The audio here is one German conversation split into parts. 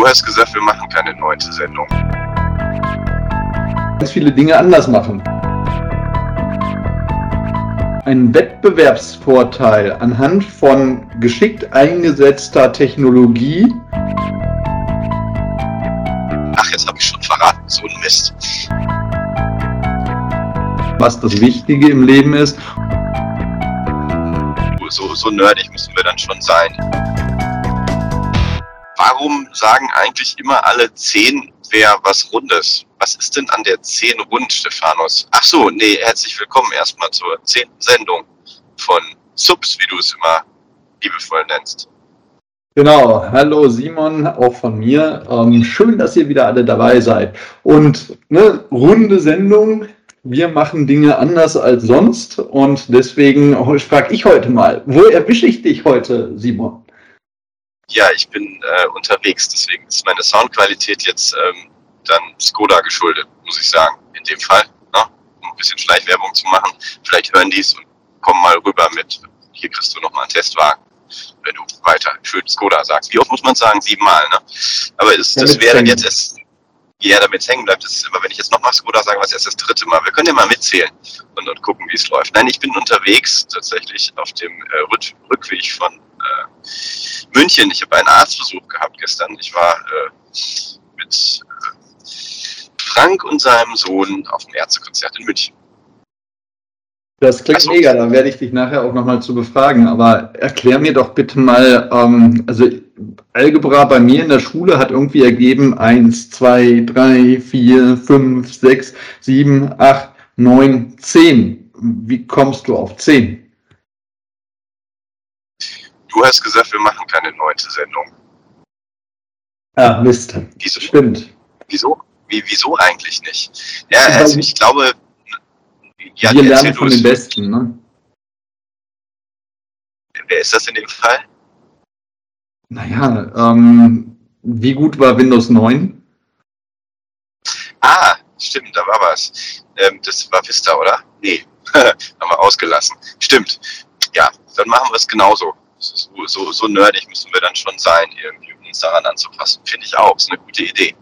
Du hast gesagt, wir machen keine neunte Sendung. Ganz viele Dinge anders machen. Ein Wettbewerbsvorteil anhand von geschickt eingesetzter Technologie. Ach, jetzt habe ich schon verraten, so ein Mist. Was das Wichtige im Leben ist. So, so nerdig müssen wir dann schon sein. Warum sagen eigentlich immer alle zehn wäre was Rundes? Was ist denn an der 10 rund, Stephanus? Ach so, nee, herzlich willkommen erstmal zur zehnten Sendung von Subs, wie du es immer liebevoll nennst. Genau, hallo Simon, auch von mir. Ähm, schön, dass ihr wieder alle dabei seid. Und ne, runde Sendung, wir machen Dinge anders als sonst und deswegen frage ich heute mal, wo erwische ich dich heute, Simon? Ja, ich bin äh, unterwegs, deswegen ist meine Soundqualität jetzt ähm, dann Skoda geschuldet, muss ich sagen, in dem Fall, ne? um ein bisschen Schleichwerbung zu machen. Vielleicht hören die es und kommen mal rüber mit, hier kriegst du nochmal einen Testwagen, wenn du weiter schön Skoda sagst. Wie oft muss man sagen? Siebenmal, ne? Aber ist, das wäre dann jetzt erst ja, damit hängen bleibt, das ist immer, wenn ich jetzt nochmal Skoda sage, was jetzt das dritte Mal. Wir können ja mal mitzählen und, und gucken, wie es läuft. Nein, ich bin unterwegs tatsächlich auf dem äh, Rückweg von äh, München. Ich habe einen Arztbesuch gehabt gestern. Ich war äh, mit äh, Frank und seinem Sohn auf dem Ärztekonzert in München. Das klingt also, mega, da werde ich dich nachher auch nochmal zu befragen. Aber erklär mir doch bitte mal, ähm, also Algebra bei mir in der Schule hat irgendwie ergeben 1, 2, 3, 4, 5, 6, 7, 8, 9, 10. Wie kommst du auf 10? Du hast gesagt, wir machen keine neunte Sendung. Ah, Mist. Wieso? Stimmt. Wieso? Wie, wieso eigentlich nicht? Ja, also ich glaube, ja, wir lernen von den Besten, ne? Wer ist das in dem Fall? Naja, ähm, wie gut war Windows 9? Ah, stimmt, da war was. Ähm, das war Vista, oder? Nee, haben wir ausgelassen. Stimmt. Ja, dann machen wir es genauso. So, so, so nerdig müssen wir dann schon sein, irgendwie, uns daran anzupassen. Finde ich auch. Ist eine gute Idee.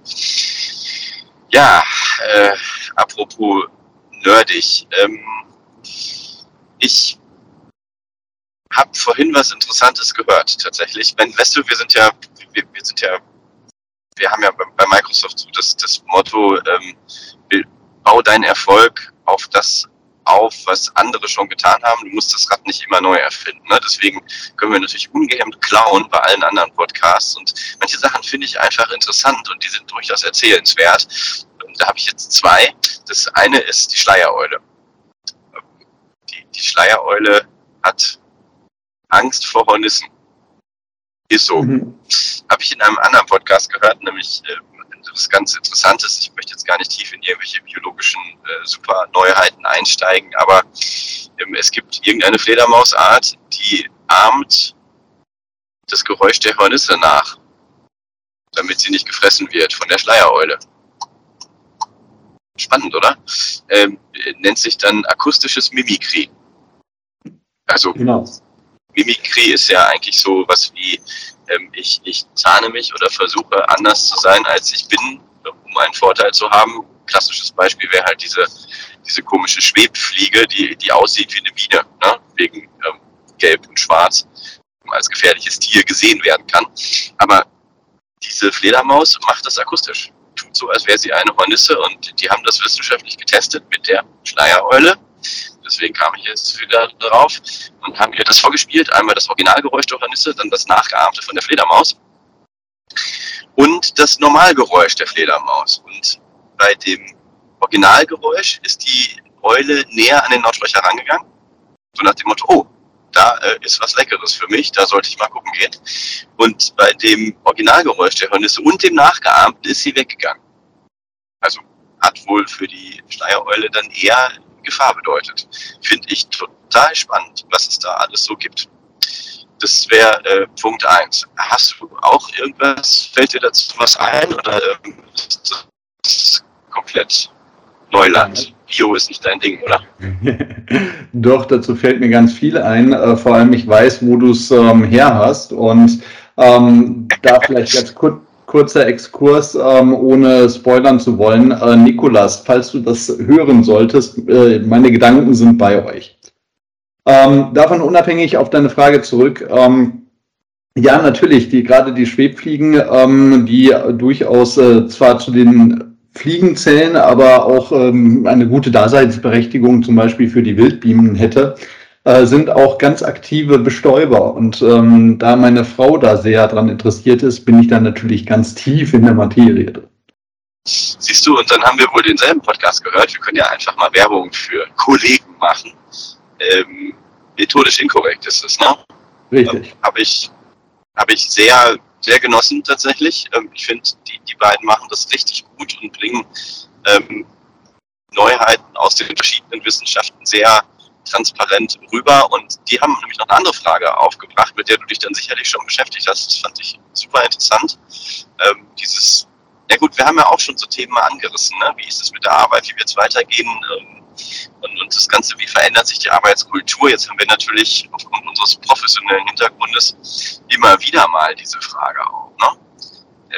Ja, äh, apropos nerdig. Ähm, ich habe vorhin was Interessantes gehört, tatsächlich. Wenn, weißt du, wir sind ja, wir, wir sind ja, wir haben ja bei Microsoft so das, das Motto, ähm, bau deinen Erfolg auf das auf, was andere schon getan haben. Du musst das Rad nicht immer neu erfinden. Ne? Deswegen können wir natürlich ungehemmt klauen bei allen anderen Podcasts. Und manche Sachen finde ich einfach interessant und die sind durchaus erzählenswert. Und da habe ich jetzt zwei. Das eine ist die Schleiereule. Die, die Schleiereule hat Angst vor Hornissen. Ist so. Mhm. Habe ich in einem anderen Podcast gehört, nämlich äh, was ganz Interessantes. Ich möchte jetzt gar nicht tief in irgendwelche biologischen äh, super Neuheiten einsteigen, aber ähm, es gibt irgendeine Fledermausart, die ahmt das Geräusch der Hornisse nach, damit sie nicht gefressen wird von der Schleiereule. Spannend, oder? Ähm, nennt sich dann akustisches Mimikry. Also genau. Mimikry ist ja eigentlich so was wie, ähm, ich, ich zahne mich oder versuche anders zu sein, als ich bin, um einen Vorteil zu haben. Klassisches Beispiel wäre halt diese, diese komische Schwebfliege, die, die aussieht wie eine Biene, ne? wegen ähm, Gelb und Schwarz, als gefährliches Tier gesehen werden kann. Aber diese Fledermaus macht das akustisch. Tut so, als wäre sie eine Hornisse und die haben das wissenschaftlich getestet mit der Schleiereule deswegen kam ich jetzt wieder drauf und haben ihr das vorgespielt. Einmal das Originalgeräusch der Hornisse, dann das nachgeahmte von der Fledermaus und das Normalgeräusch der Fledermaus. Und bei dem Originalgeräusch ist die Eule näher an den Lautsprecher rangegangen, so nach dem Motto, oh, da äh, ist was Leckeres für mich, da sollte ich mal gucken gehen. Und bei dem Originalgeräusch der Hornisse und dem nachgeahmten ist sie weggegangen. Also hat wohl für die Schleiereule dann eher Gefahr bedeutet. Finde ich total spannend, was es da alles so gibt. Das wäre äh, Punkt 1. Hast du auch irgendwas, fällt dir dazu was ein oder ähm, ist das komplett Neuland? Bio ist nicht dein Ding, oder? Doch, dazu fällt mir ganz viel ein. Äh, vor allem, ich weiß, wo du es ähm, her hast. Und ähm, da vielleicht ganz kurz, kurzer Exkurs, ähm, ohne spoilern zu wollen. Äh, Nikolas, falls du das hören solltest, äh, meine Gedanken sind bei euch. Ähm, davon unabhängig auf deine Frage zurück. Ähm, ja, natürlich, die, gerade die Schwebfliegen, ähm, die durchaus äh, zwar zu den Fliegen zählen, aber auch ähm, eine gute Daseinsberechtigung zum Beispiel für die Wildbienen hätte, äh, sind auch ganz aktive Bestäuber. Und ähm, da meine Frau da sehr daran interessiert ist, bin ich da natürlich ganz tief in der Materie Siehst du, und dann haben wir wohl denselben Podcast gehört. Wir können ja einfach mal Werbung für Kollegen machen. Ähm, methodisch inkorrekt ist es, ne? Richtig. Ähm, Habe ich, hab ich sehr, sehr genossen tatsächlich. Ähm, ich finde, die, die beiden machen das richtig gut und bringen ähm, Neuheiten aus den verschiedenen Wissenschaften sehr transparent rüber. Und die haben nämlich noch eine andere Frage aufgebracht, mit der du dich dann sicherlich schon beschäftigt hast. Das fand ich super interessant. Ähm, dieses, ja gut, wir haben ja auch schon so Themen mal angerissen. Ne? Wie ist es mit der Arbeit? Wie wird es weitergehen? Ähm, und, und das Ganze, wie verändert sich die Arbeitskultur? Jetzt haben wir natürlich aufgrund unseres professionellen Hintergrundes immer wieder mal diese Frage auch. Ne?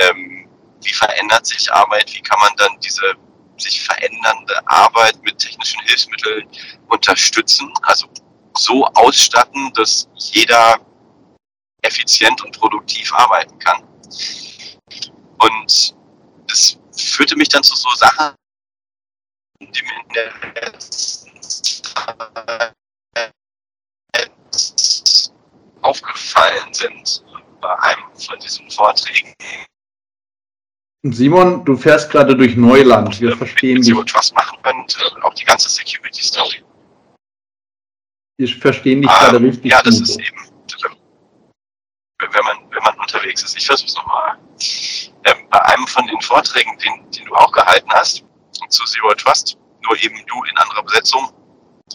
Ähm, wie verändert sich Arbeit? Wie kann man dann diese sich verändernde Arbeit mit technischen Hilfsmitteln unterstützen, also so ausstatten, dass jeder effizient und produktiv arbeiten kann. Und das führte mich dann zu so Sachen, die mir in der letzten Zeit aufgefallen sind bei einem von diesen Vorträgen Simon, du fährst gerade durch Neuland. Wir verstehen dich. was machen könnt, auch die ganze Security-Story. Wir verstehen dich ah, gerade richtig. Ja, das gut. ist eben, wenn man, wenn man unterwegs ist. Ich versuche es nochmal. Ähm, bei einem von den Vorträgen, den, den du auch gehalten hast, zu Zero Trust, nur eben du in anderer Besetzung,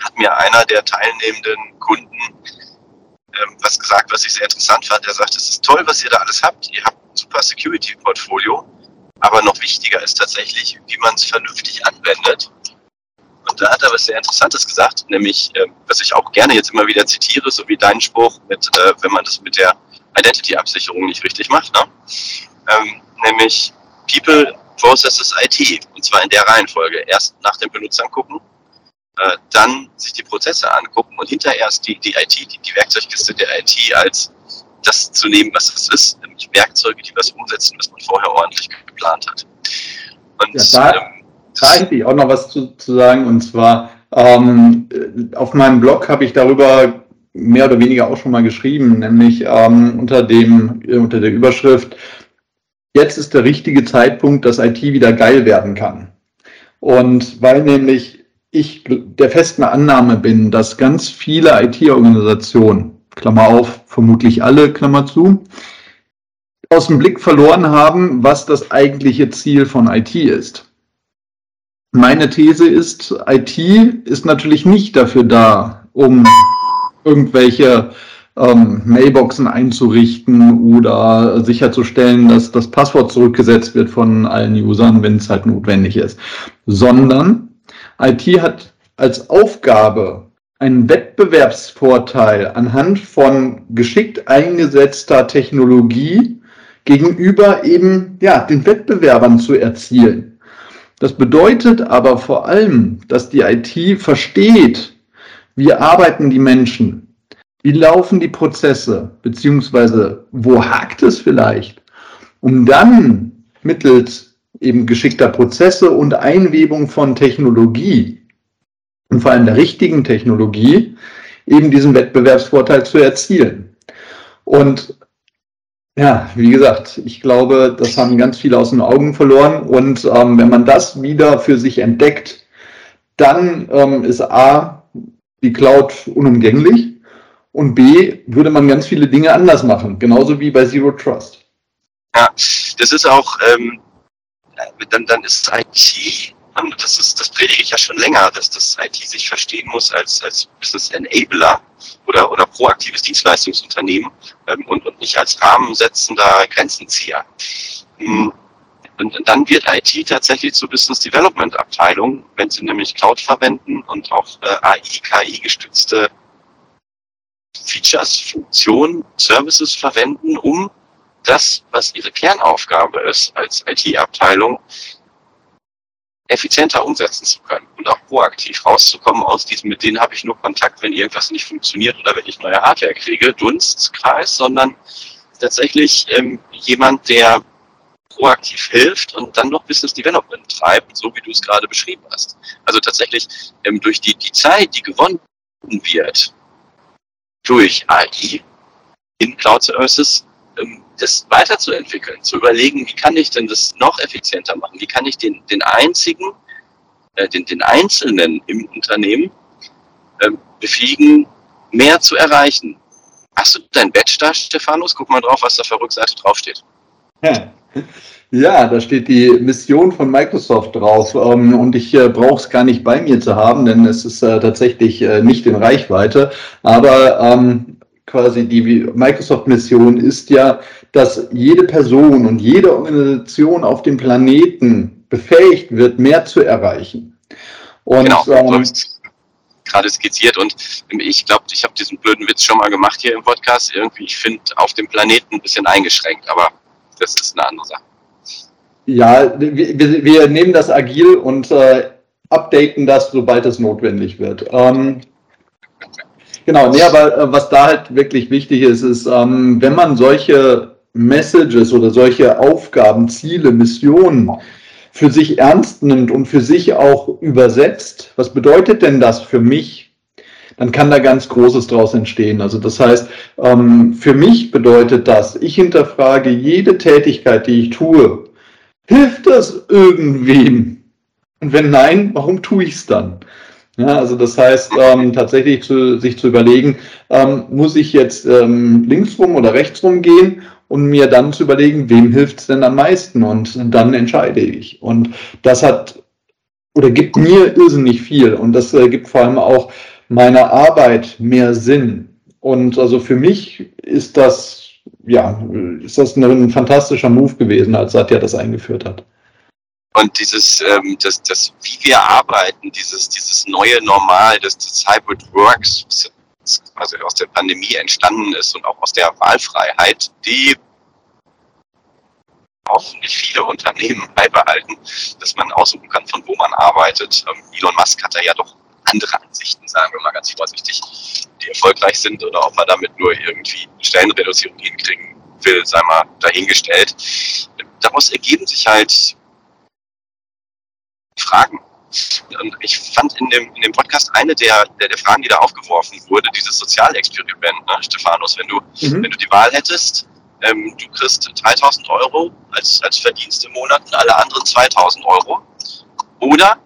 hat mir einer der teilnehmenden Kunden ähm, was gesagt, was ich sehr interessant fand. Er sagt, es ist toll, was ihr da alles habt. Ihr habt ein super Security-Portfolio. Aber noch wichtiger ist tatsächlich, wie man es vernünftig anwendet. Und da hat er was sehr Interessantes gesagt, nämlich, äh, was ich auch gerne jetzt immer wieder zitiere, so wie dein Spruch, mit, äh, wenn man das mit der Identity-Absicherung nicht richtig macht, ne? ähm, nämlich People, Processes, IT. Und zwar in der Reihenfolge. Erst nach den Benutzern gucken, äh, dann sich die Prozesse angucken und hinterher erst die, die IT, die, die Werkzeugkiste der IT als das zu nehmen, was es ist, nämlich Werkzeuge, die was umsetzen, was man vorher ordentlich geplant hat. Und ja, da, ähm, da hätte ich auch noch was zu, zu sagen, und zwar ähm, auf meinem Blog habe ich darüber mehr oder weniger auch schon mal geschrieben, nämlich ähm, unter, dem, unter der Überschrift, jetzt ist der richtige Zeitpunkt, dass IT wieder geil werden kann. Und weil nämlich ich der festen Annahme bin, dass ganz viele IT-Organisationen Klammer auf, vermutlich alle, Klammer zu, aus dem Blick verloren haben, was das eigentliche Ziel von IT ist. Meine These ist, IT ist natürlich nicht dafür da, um irgendwelche ähm, Mailboxen einzurichten oder sicherzustellen, dass das Passwort zurückgesetzt wird von allen Usern, wenn es halt notwendig ist, sondern IT hat als Aufgabe einen Wettbewerbsvorteil anhand von geschickt eingesetzter Technologie gegenüber eben ja, den Wettbewerbern zu erzielen. Das bedeutet aber vor allem, dass die IT versteht, wie arbeiten die Menschen, wie laufen die Prozesse, beziehungsweise wo hakt es vielleicht, um dann mittels eben geschickter Prozesse und Einwebung von Technologie und vor allem der richtigen Technologie eben diesen Wettbewerbsvorteil zu erzielen. Und ja, wie gesagt, ich glaube, das haben ganz viele aus den Augen verloren. Und ähm, wenn man das wieder für sich entdeckt, dann ähm, ist A, die Cloud unumgänglich und B, würde man ganz viele Dinge anders machen, genauso wie bei Zero Trust. Ja, das ist auch, ähm, dann, dann ist IT und das ist, das predige ich ja schon länger, dass das IT sich verstehen muss als, als Business Enabler oder, oder proaktives Dienstleistungsunternehmen ähm, und, und nicht als rahmensetzender Grenzenzieher. Hm. Und dann wird IT tatsächlich zur Business Development Abteilung, wenn sie nämlich Cloud verwenden und auch äh, AI, KI gestützte Features, Funktionen, Services verwenden, um das, was ihre Kernaufgabe ist als IT-Abteilung, effizienter umsetzen zu können und auch proaktiv rauszukommen aus diesem, mit denen habe ich nur Kontakt, wenn irgendwas nicht funktioniert oder wenn ich neue Hardware kriege, Dunstkreis, sondern tatsächlich ähm, jemand, der proaktiv hilft und dann noch Business Development treibt, so wie du es gerade beschrieben hast. Also tatsächlich ähm, durch die, die Zeit, die gewonnen wird durch AI in Cloud Services, ähm, das weiterzuentwickeln, zu überlegen, wie kann ich denn das noch effizienter machen? Wie kann ich den, den einzigen, äh, den, den Einzelnen im Unternehmen äh, befähigen, mehr zu erreichen? Hast du dein Badge da, Stephanus? Guck mal drauf, was da der Rückseite draufsteht. Ja. Ja, da steht die Mission von Microsoft drauf ähm, und ich äh, brauche es gar nicht bei mir zu haben, denn es ist äh, tatsächlich äh, nicht in Reichweite. Aber ähm, quasi die Microsoft-Mission ist ja, dass jede Person und jede Organisation auf dem Planeten befähigt wird, mehr zu erreichen. Und, genau, ähm, gerade skizziert und ich glaube, ich habe diesen blöden Witz schon mal gemacht hier im Podcast. Irgendwie, ich finde auf dem Planeten ein bisschen eingeschränkt, aber das ist eine andere Sache. Ja, wir, wir nehmen das agil und äh, updaten das, sobald es notwendig wird. Ähm, genau, nee, aber äh, was da halt wirklich wichtig ist, ist, ähm, wenn man solche Messages oder solche Aufgaben, Ziele, Missionen für sich ernst nimmt und für sich auch übersetzt, was bedeutet denn das für mich? Dann kann da ganz Großes draus entstehen. Also das heißt, ähm, für mich bedeutet das, ich hinterfrage jede Tätigkeit, die ich tue. Hilft das irgendwem? Und wenn nein, warum tue ich es dann? Ja, also das heißt, ähm, tatsächlich zu, sich zu überlegen, ähm, muss ich jetzt ähm, links rum oder rechts rum gehen und mir dann zu überlegen, wem hilft es denn am meisten und dann entscheide ich. Und das hat oder gibt mir irrsinnig viel und das äh, gibt vor allem auch meiner Arbeit mehr Sinn. Und also für mich ist das, ja, ist das ein fantastischer Move gewesen, als Satya das eingeführt hat. Und dieses, ähm, das, das, wie wir arbeiten, dieses, dieses neue Normal, das, das Hybrid Works, was quasi aus der Pandemie entstanden ist und auch aus der Wahlfreiheit, die hoffentlich viele Unternehmen beibehalten, dass man aussuchen kann, von wo man arbeitet. Ähm, Elon Musk hat da ja doch andere Ansichten, sagen wir mal ganz vorsichtig, die erfolgreich sind oder ob man damit nur irgendwie Stellenreduzierung hinkriegen will, sei mal dahingestellt. Daraus ergeben sich halt Fragen. Und ich fand in dem, in dem Podcast eine der, der, der Fragen, die da aufgeworfen wurde, dieses Sozialexperiment, ne, Stephanus, wenn du, mhm. wenn du die Wahl hättest, ähm, du kriegst 3000 Euro als, als Verdienst im Monat und alle anderen 2000 Euro. Oder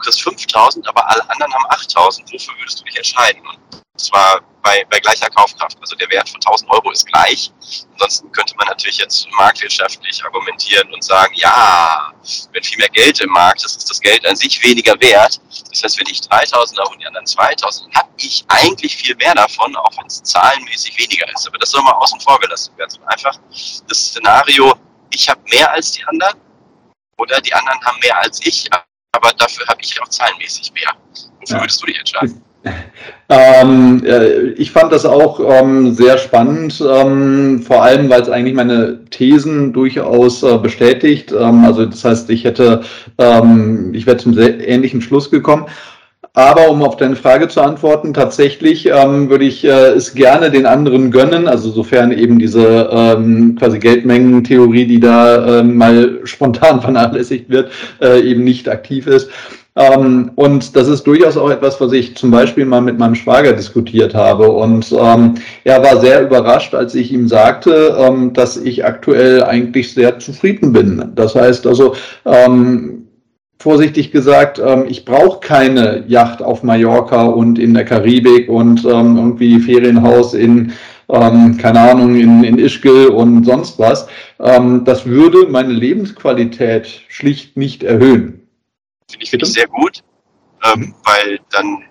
kriegst 5000, aber alle anderen haben 8000. Wofür würdest du dich entscheiden? Und zwar bei, bei gleicher Kaufkraft. Also der Wert von 1000 Euro ist gleich. Ansonsten könnte man natürlich jetzt marktwirtschaftlich argumentieren und sagen, ja, wenn viel mehr Geld im Markt ist, ist das Geld an sich weniger wert. Das heißt, wenn ich 3000 habe und die anderen 2000, dann habe ich eigentlich viel mehr davon, auch wenn es zahlenmäßig weniger ist. Aber das soll mal außen vor gelassen werden. So einfach das Szenario, ich habe mehr als die anderen oder die anderen haben mehr als ich, aber dafür habe ich auch zahlenmäßig mehr. Wofür ja. würdest du dich entscheiden? Ähm, ich fand das auch ähm, sehr spannend, ähm, vor allem weil es eigentlich meine Thesen durchaus äh, bestätigt. Ähm, also das heißt, ich hätte, ähm, ich wäre zum sehr ähnlichen Schluss gekommen. Aber um auf deine Frage zu antworten, tatsächlich ähm, würde ich äh, es gerne den anderen gönnen, also sofern eben diese ähm, quasi Geldmengentheorie, die da ähm, mal spontan vernachlässigt wird, äh, eben nicht aktiv ist. Ähm, und das ist durchaus auch etwas, was ich zum Beispiel mal mit meinem Schwager diskutiert habe. Und ähm, er war sehr überrascht, als ich ihm sagte, ähm, dass ich aktuell eigentlich sehr zufrieden bin. Das heißt also, ähm, vorsichtig gesagt, ähm, ich brauche keine Yacht auf Mallorca und in der Karibik und ähm, irgendwie Ferienhaus in ähm, keine Ahnung, in, in Ischgl und sonst was. Das würde meine Lebensqualität schlicht nicht erhöhen. Finde ich, finde ich sehr gut, ähm, weil dann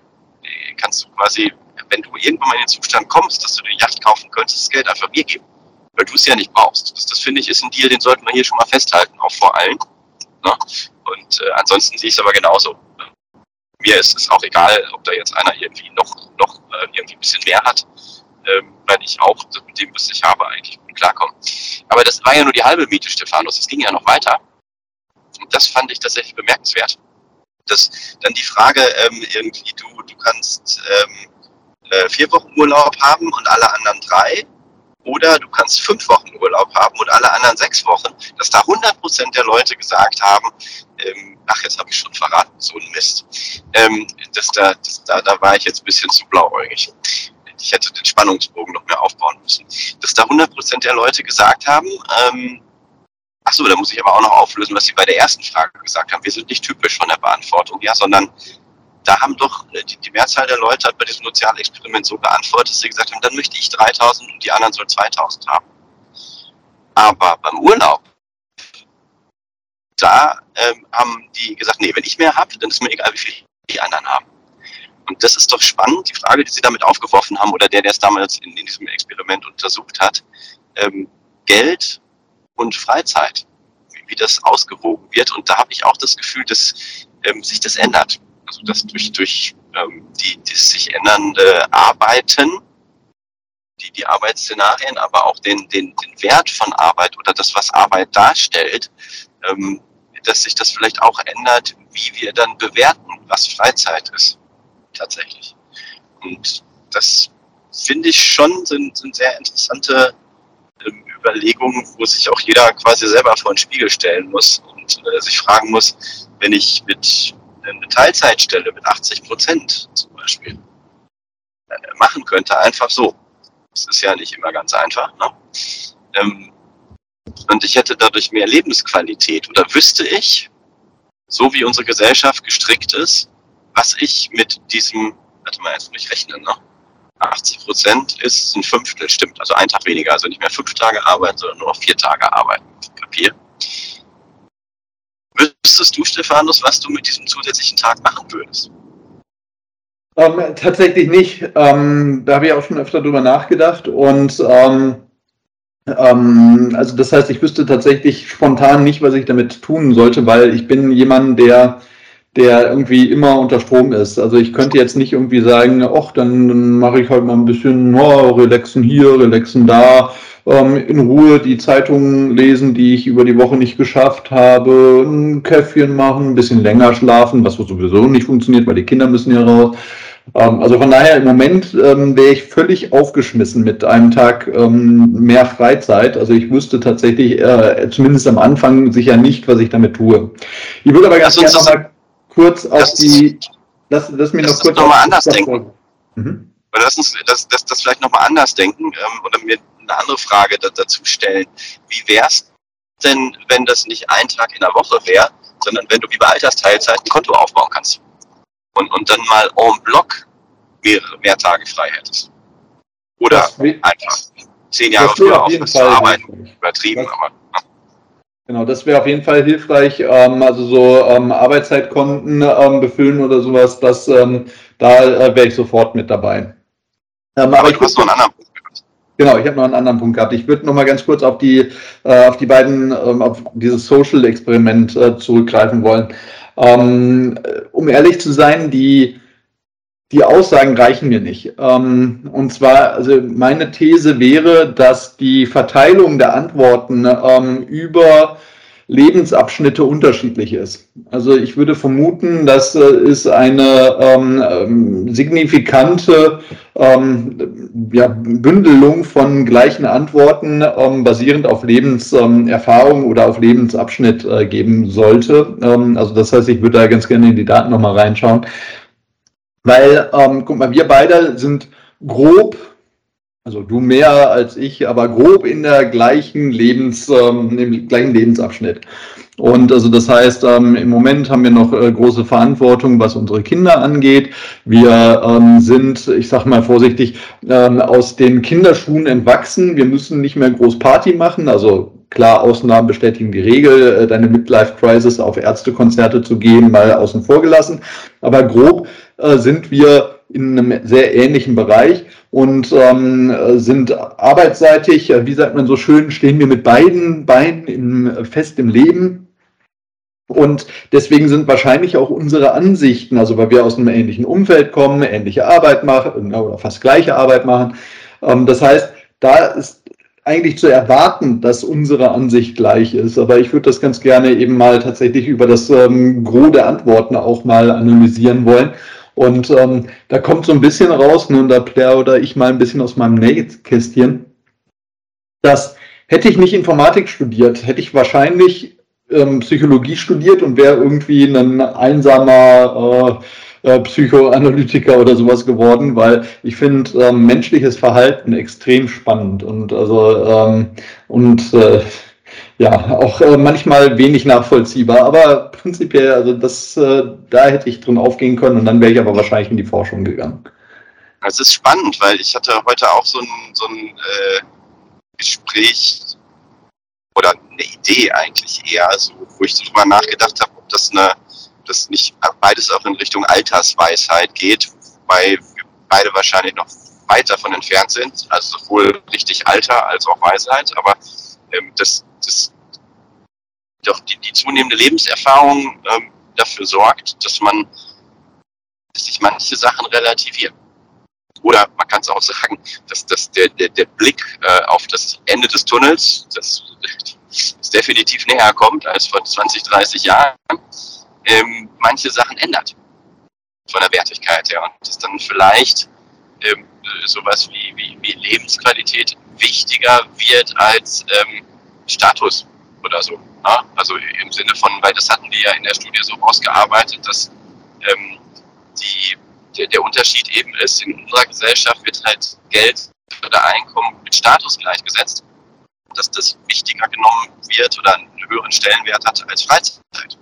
äh, kannst du quasi, wenn du irgendwann mal in den Zustand kommst, dass du eine Yacht kaufen könntest, das Geld einfach mir geben. Weil du es ja nicht brauchst. Das, das finde ich ist ein Deal, den sollten wir hier schon mal festhalten, auch vor allen. Ne? Und äh, ansonsten sehe ich es aber genauso. Mir ist es auch egal, ob da jetzt einer irgendwie noch, noch äh, irgendwie ein bisschen mehr hat. ähm, weil ich auch mit dem, was ich habe, eigentlich gut klarkomme. Aber das war ja nur die halbe Miete, Stephanus. Es ging ja noch weiter. Und das fand ich tatsächlich bemerkenswert. Das, dann die Frage, ähm, irgendwie, du, du kannst ähm, äh, vier Wochen Urlaub haben und alle anderen drei. Oder du kannst fünf Wochen Urlaub haben und alle anderen sechs Wochen, dass da 100 Prozent der Leute gesagt haben, ähm, ach, jetzt habe ich schon verraten, so ein Mist. Ähm, das, da, das, da, da war ich jetzt ein bisschen zu blauäugig. Ich hätte den Spannungsbogen noch mehr aufbauen müssen. Dass da 100 Prozent der Leute gesagt haben, ähm, ach so, da muss ich aber auch noch auflösen, was Sie bei der ersten Frage gesagt haben. Wir sind nicht typisch von der Beantwortung, ja, sondern da haben doch äh, die, die Mehrzahl der Leute hat bei diesem Sozialexperiment so beantwortet, dass sie gesagt haben, dann möchte ich 3000 und die anderen sollen 2000 haben. Aber beim Urlaub, da ähm, haben die gesagt, nee, wenn ich mehr habe, dann ist mir egal, wie viel die anderen haben. Und das ist doch spannend, die Frage, die Sie damit aufgeworfen haben, oder der, der es damals in, in diesem Experiment untersucht hat. Ähm, Geld und Freizeit, wie, wie, das ausgewogen wird. Und da habe ich auch das Gefühl, dass ähm, sich das ändert also dass durch, durch ähm, die, die sich ändernde Arbeiten, die, die Arbeitsszenarien, aber auch den, den, den Wert von Arbeit oder das, was Arbeit darstellt, ähm, dass sich das vielleicht auch ändert, wie wir dann bewerten, was Freizeit ist. Tatsächlich. Und das finde ich schon, sind, sind sehr interessante ähm, Überlegungen, wo sich auch jeder quasi selber vor den Spiegel stellen muss und äh, sich fragen muss, wenn ich mit eine Teilzeitstelle mit 80 Prozent zum Beispiel äh, machen könnte, einfach so. Das ist ja nicht immer ganz einfach. Ne? Ähm, und ich hätte dadurch mehr Lebensqualität oder wüsste ich, so wie unsere Gesellschaft gestrickt ist, was ich mit diesem, warte mal, jetzt muss ich rechnen, ne? 80 Prozent ist ein Fünftel, stimmt. Also ein Tag weniger, also nicht mehr fünf Tage arbeiten, sondern nur noch vier Tage arbeiten. Papier. Wüsstest du, Stephanus, was du mit diesem zusätzlichen Tag machen würdest? Ähm, tatsächlich nicht. Ähm, da habe ich auch schon öfter drüber nachgedacht und ähm, ähm, also das heißt, ich wüsste tatsächlich spontan nicht, was ich damit tun sollte, weil ich bin jemand, der der irgendwie immer unter Strom ist. Also ich könnte jetzt nicht irgendwie sagen, ach, dann, dann mache ich halt mal ein bisschen oh, relaxen hier, relaxen da, ähm, in Ruhe die Zeitungen lesen, die ich über die Woche nicht geschafft habe, ein Käffchen machen, ein bisschen länger schlafen, was sowieso nicht funktioniert, weil die Kinder müssen ja raus. Ähm, also von daher im Moment ähm, wäre ich völlig aufgeschmissen mit einem Tag ähm, mehr Freizeit. Also ich wüsste tatsächlich äh, zumindest am Anfang sicher nicht, was ich damit tue. Ich würde aber ganz gerne noch mal kurz auf die, lass, lass mich noch kurz noch mal anders denken. Mhm. Lass uns das, das, das vielleicht nochmal anders denken ähm, oder mir eine andere Frage dazu stellen. Wie wäre es denn, wenn das nicht ein Tag in der Woche wäre, sondern wenn du wie bei Altersteilzeit ein Konto aufbauen kannst und, und dann mal en bloc mehrere, mehr Tage frei hättest? Oder einfach zehn Jahre früher auf zu arbeiten, übertrieben, das, aber. Ne? Genau, das wäre auf jeden Fall hilfreich. Ähm, also so ähm, Arbeitszeitkonten ähm, befüllen oder sowas, das, ähm, da äh, wäre ich sofort mit dabei. Ähm, aber, aber ich hast noch einen anderen Punkt Genau, ich habe noch einen anderen Punkt gehabt. Ich würde noch mal ganz kurz auf die, äh, auf die beiden, ähm, auf dieses Social-Experiment äh, zurückgreifen wollen. Ähm, um ehrlich zu sein, die, die Aussagen reichen mir nicht. Ähm, und zwar, also meine These wäre, dass die Verteilung der Antworten ähm, über Lebensabschnitte unterschiedlich ist. Also ich würde vermuten, dass äh, es eine ähm, ähm, signifikante ähm, ja, Bündelung von gleichen Antworten ähm, basierend auf Lebenserfahrung oder auf Lebensabschnitt äh, geben sollte. Ähm, also das heißt, ich würde da ganz gerne in die Daten nochmal reinschauen. Weil, ähm, guck mal, wir beide sind grob also du mehr als ich, aber grob in der gleichen Lebens, ähm, im gleichen Lebensabschnitt. Und also das heißt, ähm, im Moment haben wir noch äh, große Verantwortung, was unsere Kinder angeht. Wir ähm, sind, ich sag mal vorsichtig, ähm, aus den Kinderschuhen entwachsen. Wir müssen nicht mehr groß Party machen. Also klar, Ausnahmen bestätigen die Regel, äh, deine Midlife Crisis auf Ärztekonzerte zu gehen, mal außen vor gelassen. Aber grob äh, sind wir in einem sehr ähnlichen Bereich und ähm, sind arbeitsseitig, äh, wie sagt man so schön, stehen wir mit beiden Beinen im, fest im Leben. Und deswegen sind wahrscheinlich auch unsere Ansichten, also weil wir aus einem ähnlichen Umfeld kommen, ähnliche Arbeit machen oder fast gleiche Arbeit machen, Ähm, das heißt, da ist eigentlich zu erwarten, dass unsere Ansicht gleich ist. Aber ich würde das ganz gerne eben mal tatsächlich über das ähm, Gros der Antworten auch mal analysieren wollen. Und ähm, da kommt so ein bisschen raus, nun da oder ich mal ein bisschen aus meinem Nähkästchen, dass hätte ich nicht Informatik studiert, hätte ich wahrscheinlich ähm, Psychologie studiert und wäre irgendwie ein einsamer äh, äh, Psychoanalytiker oder sowas geworden, weil ich finde ähm, menschliches Verhalten extrem spannend. Und also ähm, und äh, ja auch äh, manchmal wenig nachvollziehbar, aber prinzipiell also das äh, da hätte ich drin aufgehen können und dann wäre ich aber wahrscheinlich in die Forschung gegangen. Es ist spannend, weil ich hatte heute auch so ein, so ein äh, Gespräch oder eine Idee eigentlich eher, so, wo ich so drüber nachgedacht habe, ob das eine, das nicht beides auch in Richtung Altersweisheit geht, weil wir beide wahrscheinlich noch weit davon entfernt sind, also sowohl richtig Alter als auch Weisheit, aber ähm, das, das doch die, die zunehmende Lebenserfahrung ähm, dafür sorgt, dass man dass sich manche Sachen relativieren. Oder man kann es auch sagen, dass, dass der, der, der Blick äh, auf das Ende des Tunnels, das, das definitiv näher kommt als vor 20, 30 Jahren, ähm, manche Sachen ändert von der Wertigkeit her und dass dann vielleicht ähm, sowas wie, wie, wie Lebensqualität wichtiger wird als ähm, Status oder so. Ja? Also im Sinne von, weil das hatten die ja in der Studie so ausgearbeitet, dass ähm, die der, der Unterschied eben ist, in unserer Gesellschaft wird halt Geld oder Einkommen mit Status gleichgesetzt, dass das wichtiger genommen wird oder einen höheren Stellenwert hat als Freizeit.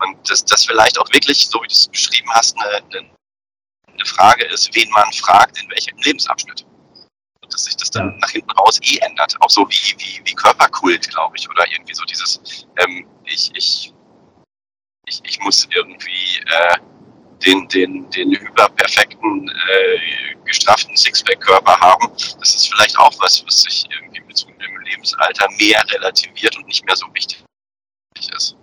Und dass das vielleicht auch wirklich, so wie du es beschrieben hast, eine, eine Frage ist, wen man fragt, in welchem Lebensabschnitt. Dass sich das dann nach hinten raus eh ändert. Auch so wie, wie, wie Körperkult, glaube ich, oder irgendwie so dieses, ähm, ich, ich, ich, ich muss irgendwie äh, den, den, den hyperperfekten, äh, gestrafften Sixpack-Körper haben. Das ist vielleicht auch was, was sich irgendwie mit zunehmendem Lebensalter mehr relativiert und nicht mehr so wichtig ist.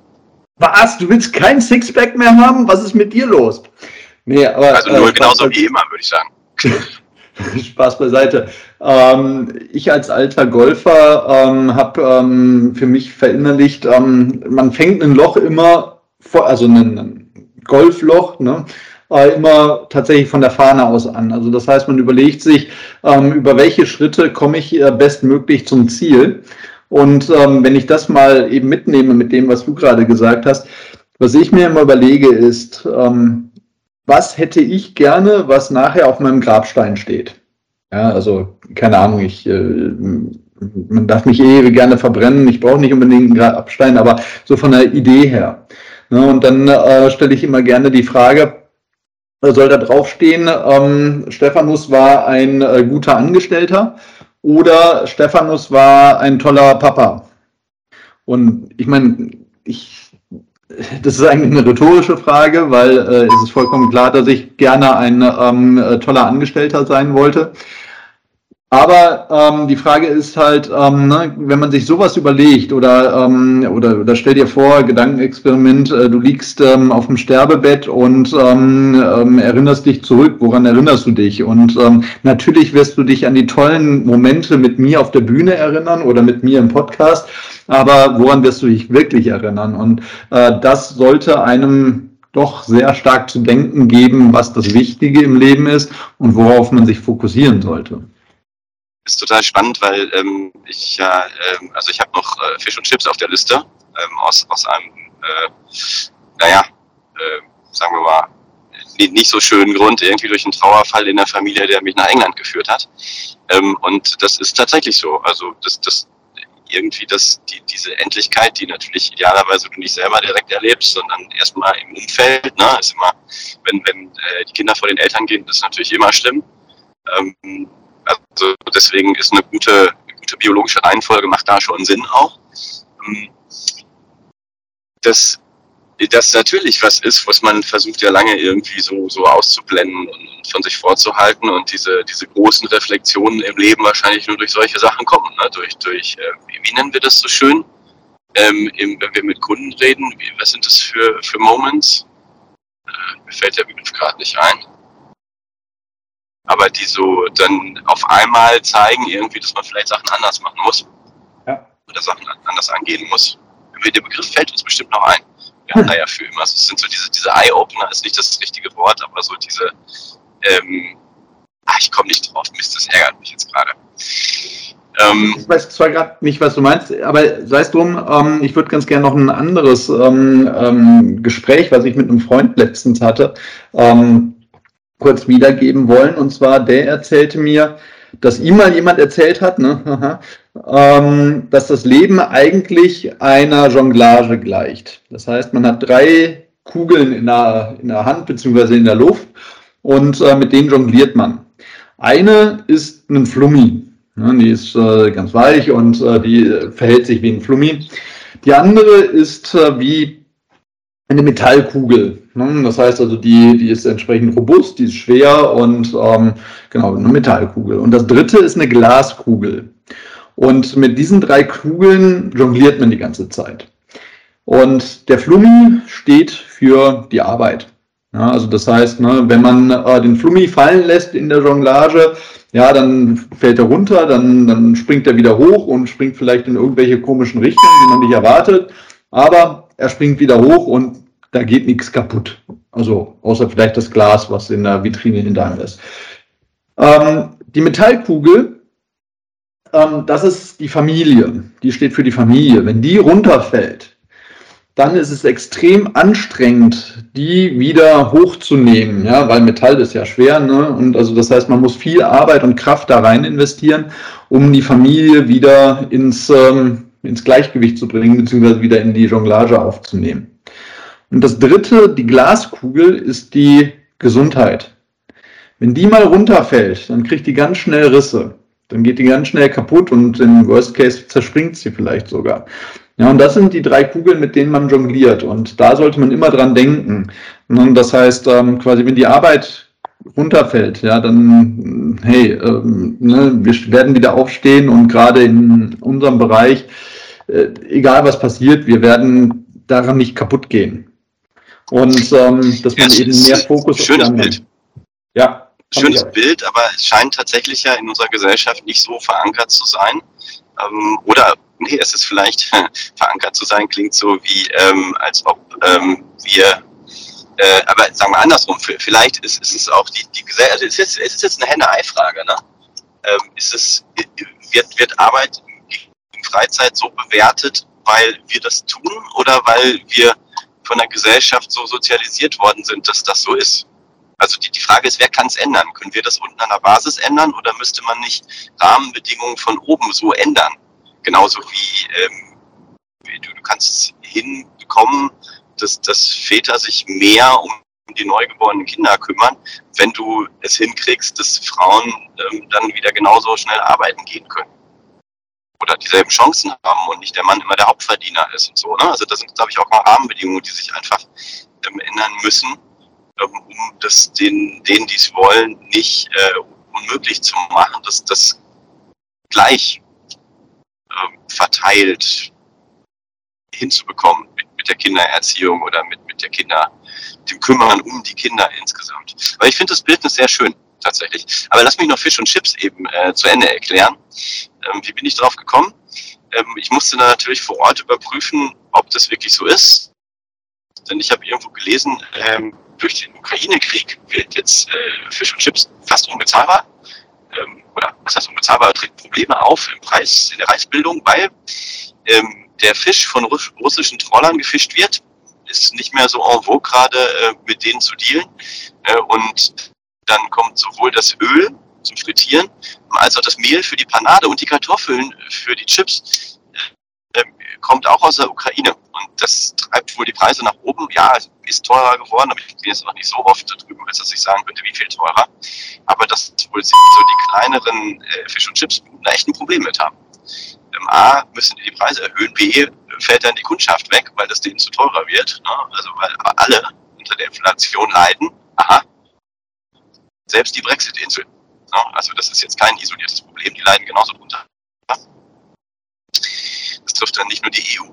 Was? Du willst kein Sixpack mehr haben? Was ist mit dir los? Nee, aber, also nur äh, genauso wie immer, würde ich sagen. Spaß beiseite. Ähm, ich als alter Golfer ähm, habe ähm, für mich verinnerlicht, ähm, man fängt ein Loch immer vor, also ein, Golfloch, ne, äh, immer tatsächlich von der Fahne aus an. Also das heißt, man überlegt sich, ähm, über welche Schritte komme ich bestmöglich zum Ziel. Und ähm, wenn ich das mal eben mitnehme mit dem, was du gerade gesagt hast, was ich mir immer überlege, ist, ähm, was hätte ich gerne, was nachher auf meinem Grabstein steht? Ja, also keine Ahnung, ich äh, man darf mich eh gerne verbrennen, ich brauche nicht unbedingt einen Grabstein, aber so von der Idee her. Ne, und dann äh, stelle ich immer gerne die Frage, soll da draufstehen, ähm, Stephanus war ein äh, guter Angestellter oder Stephanus war ein toller Papa? Und ich meine, ich, das ist eigentlich eine rhetorische Frage, weil äh, es ist vollkommen klar, dass ich gerne ein ähm, äh, toller Angestellter sein wollte. Aber ähm, die Frage ist halt, ähm, ne, wenn man sich sowas überlegt oder, ähm, oder, oder stell dir vor, Gedankenexperiment, äh, du liegst ähm, auf dem Sterbebett und ähm, ähm, erinnerst dich zurück, woran erinnerst du dich? Und ähm, natürlich wirst du dich an die tollen Momente mit mir auf der Bühne erinnern oder mit mir im Podcast, aber woran wirst du dich wirklich erinnern? Und äh, das sollte einem doch sehr stark zu denken geben, was das Wichtige im Leben ist und worauf man sich fokussieren sollte ist total spannend, weil ähm, ich ja, ähm, also ich habe noch äh, Fisch und Chips auf der Liste ähm, aus, aus einem, äh, naja, äh, sagen wir mal, nicht so schönen Grund, irgendwie durch einen Trauerfall in der Familie, der mich nach England geführt hat. Ähm, und das ist tatsächlich so. Also das, das irgendwie das, die, diese Endlichkeit, die natürlich idealerweise du nicht selber direkt erlebst, sondern erstmal im Umfeld, ne, ist immer, wenn, wenn äh, die Kinder vor den Eltern gehen, das ist natürlich immer schlimm. Ähm, also deswegen ist eine gute, eine gute biologische Reihenfolge macht da schon Sinn auch. Ähm, dass das natürlich was ist, was man versucht ja lange irgendwie so, so auszublenden und von sich vorzuhalten und diese, diese großen Reflexionen im Leben wahrscheinlich nur durch solche Sachen kommen. Ne? Durch, durch äh, wie nennen wir das so schön? Ähm, wenn wir mit Kunden reden, was sind das für, für Moments? Äh, mir fällt der Begriff gerade nicht ein aber die so dann auf einmal zeigen irgendwie, dass man vielleicht Sachen anders machen muss. Ja. Oder Sachen anders angehen muss. Der Begriff fällt uns bestimmt noch ein. Wir haben da ja für immer, also es sind so diese, diese Eye-Opener, ist nicht das richtige Wort, aber so diese, ähm, ach, ich komme nicht drauf, Mist, das ärgert mich jetzt gerade. Ähm, ich weiß zwar gerade nicht, was du meinst, aber sei es drum, ähm, ich würde ganz gerne noch ein anderes ähm, ähm, Gespräch, was ich mit einem Freund letztens hatte, ähm, kurz wiedergeben wollen. Und zwar, der erzählte mir, dass ihm mal jemand erzählt hat, ne, ähm, dass das Leben eigentlich einer Jonglage gleicht. Das heißt, man hat drei Kugeln in der, in der Hand bzw. in der Luft und äh, mit denen jongliert man. Eine ist ein Flummi. Ne, die ist äh, ganz weich und äh, die verhält sich wie ein Flummi. Die andere ist äh, wie eine Metallkugel. Ne? Das heißt also, die, die ist entsprechend robust, die ist schwer und ähm, genau, eine Metallkugel. Und das dritte ist eine Glaskugel. Und mit diesen drei Kugeln jongliert man die ganze Zeit. Und der Flummi steht für die Arbeit. Ja, also das heißt, ne, wenn man äh, den Flummi fallen lässt in der Jonglage, ja, dann fällt er runter, dann, dann springt er wieder hoch und springt vielleicht in irgendwelche komischen Richtungen, die man nicht erwartet. Aber er springt wieder hoch und da geht nichts kaputt. Also außer vielleicht das Glas, was in der Vitrine hinter einem ist. Ähm, die Metallkugel, ähm, das ist die Familie. Die steht für die Familie. Wenn die runterfällt, dann ist es extrem anstrengend, die wieder hochzunehmen, ja, weil Metall ist ja schwer, ne? Und also das heißt, man muss viel Arbeit und Kraft da rein investieren, um die Familie wieder ins, ähm, ins Gleichgewicht zu bringen, beziehungsweise wieder in die Jonglage aufzunehmen. Und das dritte, die Glaskugel, ist die Gesundheit. Wenn die mal runterfällt, dann kriegt die ganz schnell Risse. Dann geht die ganz schnell kaputt und im Worst Case zerspringt sie vielleicht sogar. Ja, und das sind die drei Kugeln, mit denen man jongliert. Und da sollte man immer dran denken. Das heißt, ähm, quasi, wenn die Arbeit runterfällt, ja, dann, hey, ähm, ne, wir werden wieder aufstehen und gerade in unserem Bereich, äh, egal was passiert, wir werden daran nicht kaputt gehen. Und ähm, dass man ja, eben mehr Fokus schönes Bild. Ja. Schönes Bild, aber es scheint tatsächlich ja in unserer Gesellschaft nicht so verankert zu sein. Ähm, oder nee, es ist vielleicht verankert zu sein, klingt so wie, ähm, als ob ähm, wir, äh, aber sagen wir andersrum, vielleicht ist, ist es auch die, die Gesellschaft, also es, ist jetzt, es ist jetzt eine Henne-Ei-Frage, ne? Ähm, ist es, wird, wird Arbeit in Freizeit so bewertet, weil wir das tun oder weil wir von der Gesellschaft so sozialisiert worden sind, dass das so ist? Also die, die Frage ist, wer kann es ändern? Können wir das unten an der Basis ändern oder müsste man nicht Rahmenbedingungen von oben so ändern? Genauso wie ähm, du, du kannst es hinbekommen, dass, dass Väter sich mehr um die neugeborenen Kinder kümmern, wenn du es hinkriegst, dass Frauen ähm, dann wieder genauso schnell arbeiten gehen können. Oder dieselben Chancen haben und nicht der Mann immer der Hauptverdiener ist und so. Ne? Also das sind, glaube ich, auch mal Rahmenbedingungen, die sich einfach ähm, ändern müssen, ähm, um das den, denen, die es wollen, nicht äh, unmöglich zu machen, dass das gleich ähm, verteilt hinzubekommen der Kindererziehung oder mit, mit der Kinder, dem Kümmern um die Kinder insgesamt. Aber ich finde das Bildnis sehr schön, tatsächlich. Aber lass mich noch Fisch und Chips eben äh, zu Ende erklären. Ähm, wie bin ich drauf gekommen? Ähm, ich musste dann natürlich vor Ort überprüfen, ob das wirklich so ist. Denn ich habe irgendwo gelesen, ähm, durch den Ukraine-Krieg wird jetzt äh, Fisch und Chips fast unbezahlbar. Ähm, oder was heißt unbezahlbar, trägt Probleme auf im Preis, in der Reisbildung, weil ähm, der Fisch von russischen Trollern gefischt wird, ist nicht mehr so en vogue gerade äh, mit denen zu dealen. Äh, und dann kommt sowohl das Öl zum Frittieren als auch das Mehl für die Panade und die Kartoffeln für die Chips äh, kommt auch aus der Ukraine. Und das treibt wohl die Preise nach oben. Ja, ist teurer geworden, aber ich bin jetzt noch nicht so oft da drüben, als dass ich sagen könnte, wie viel teurer. Aber dass wohl so die kleineren äh, Fisch- und Chips da echt ein Problem mit haben. A, müssen die die Preise erhöhen, B, fällt dann die Kundschaft weg, weil das denen zu teurer wird. Ne? Also weil alle unter der Inflation leiden. Aha. Selbst die Brexit-Insel. Ne? Also das ist jetzt kein isoliertes Problem, die leiden genauso drunter. Das trifft dann nicht nur die EU.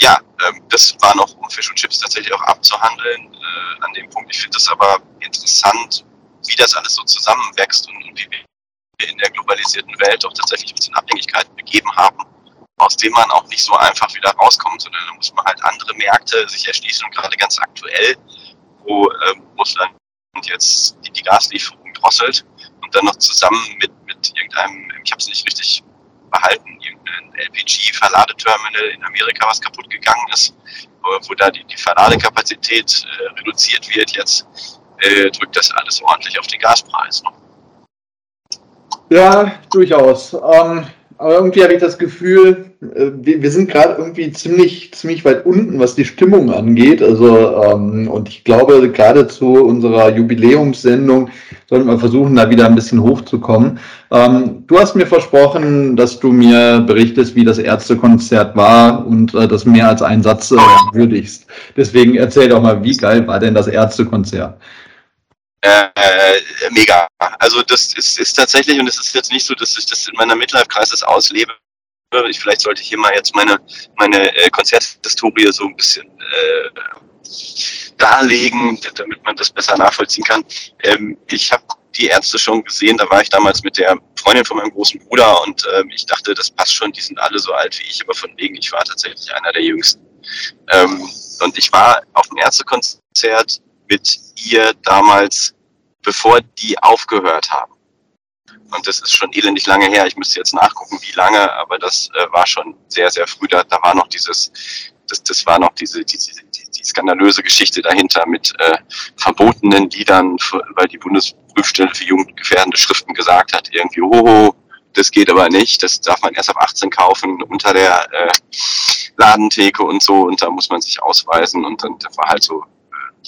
Ja, ähm, das war noch, um Fish und Chips tatsächlich auch abzuhandeln äh, an dem Punkt. Ich finde das aber interessant, wie das alles so zusammenwächst und, und wie wir in der globalisierten Welt doch tatsächlich ein bisschen Abhängigkeiten begeben haben, aus dem man auch nicht so einfach wieder rauskommt, sondern da muss man halt andere Märkte sich erschließen und gerade ganz aktuell, wo ähm, Russland jetzt die, die Gaslieferung drosselt und dann noch zusammen mit, mit irgendeinem, ich habe es nicht richtig behalten, irgendein LPG-Verladeterminal in Amerika, was kaputt gegangen ist, wo, wo da die, die Verladekapazität äh, reduziert wird jetzt, äh, drückt das alles ordentlich auf den Gaspreis. Ne? Ja, durchaus. Ähm, aber irgendwie habe ich das Gefühl, äh, wir, wir sind gerade irgendwie ziemlich, ziemlich weit unten, was die Stimmung angeht. Also, ähm, und ich glaube, gerade zu unserer Jubiläumssendung sollten wir versuchen, da wieder ein bisschen hochzukommen. Ähm, du hast mir versprochen, dass du mir berichtest, wie das Ärztekonzert war und äh, das mehr als einen Satz äh, würdigst. Deswegen erzähl doch mal, wie geil war denn das Ärztekonzert? Äh, mega. Also das ist, ist tatsächlich, und es ist jetzt nicht so, dass ich das in meiner Midlife-Crisis auslebe. Ich, vielleicht sollte ich hier mal jetzt meine, meine äh, Konzerthistorie so ein bisschen äh, darlegen, damit man das besser nachvollziehen kann. Ähm, ich habe die Ärzte schon gesehen, da war ich damals mit der Freundin von meinem großen Bruder und ähm, ich dachte, das passt schon, die sind alle so alt wie ich, aber von wegen, ich war tatsächlich einer der jüngsten. Ähm, und ich war auf dem Ärztekonzert mit ihr damals, bevor die aufgehört haben. Und das ist schon elendig lange her. Ich müsste jetzt nachgucken, wie lange, aber das äh, war schon sehr, sehr früh. Da, da war noch dieses, das, das war noch diese, diese die, die skandalöse Geschichte dahinter mit äh, verbotenen Liedern, weil die Bundesprüfstelle für jugendgefährdende Schriften gesagt hat, irgendwie, hoho, das geht aber nicht, das darf man erst ab 18 kaufen unter der äh, Ladentheke und so und da muss man sich ausweisen und dann war halt so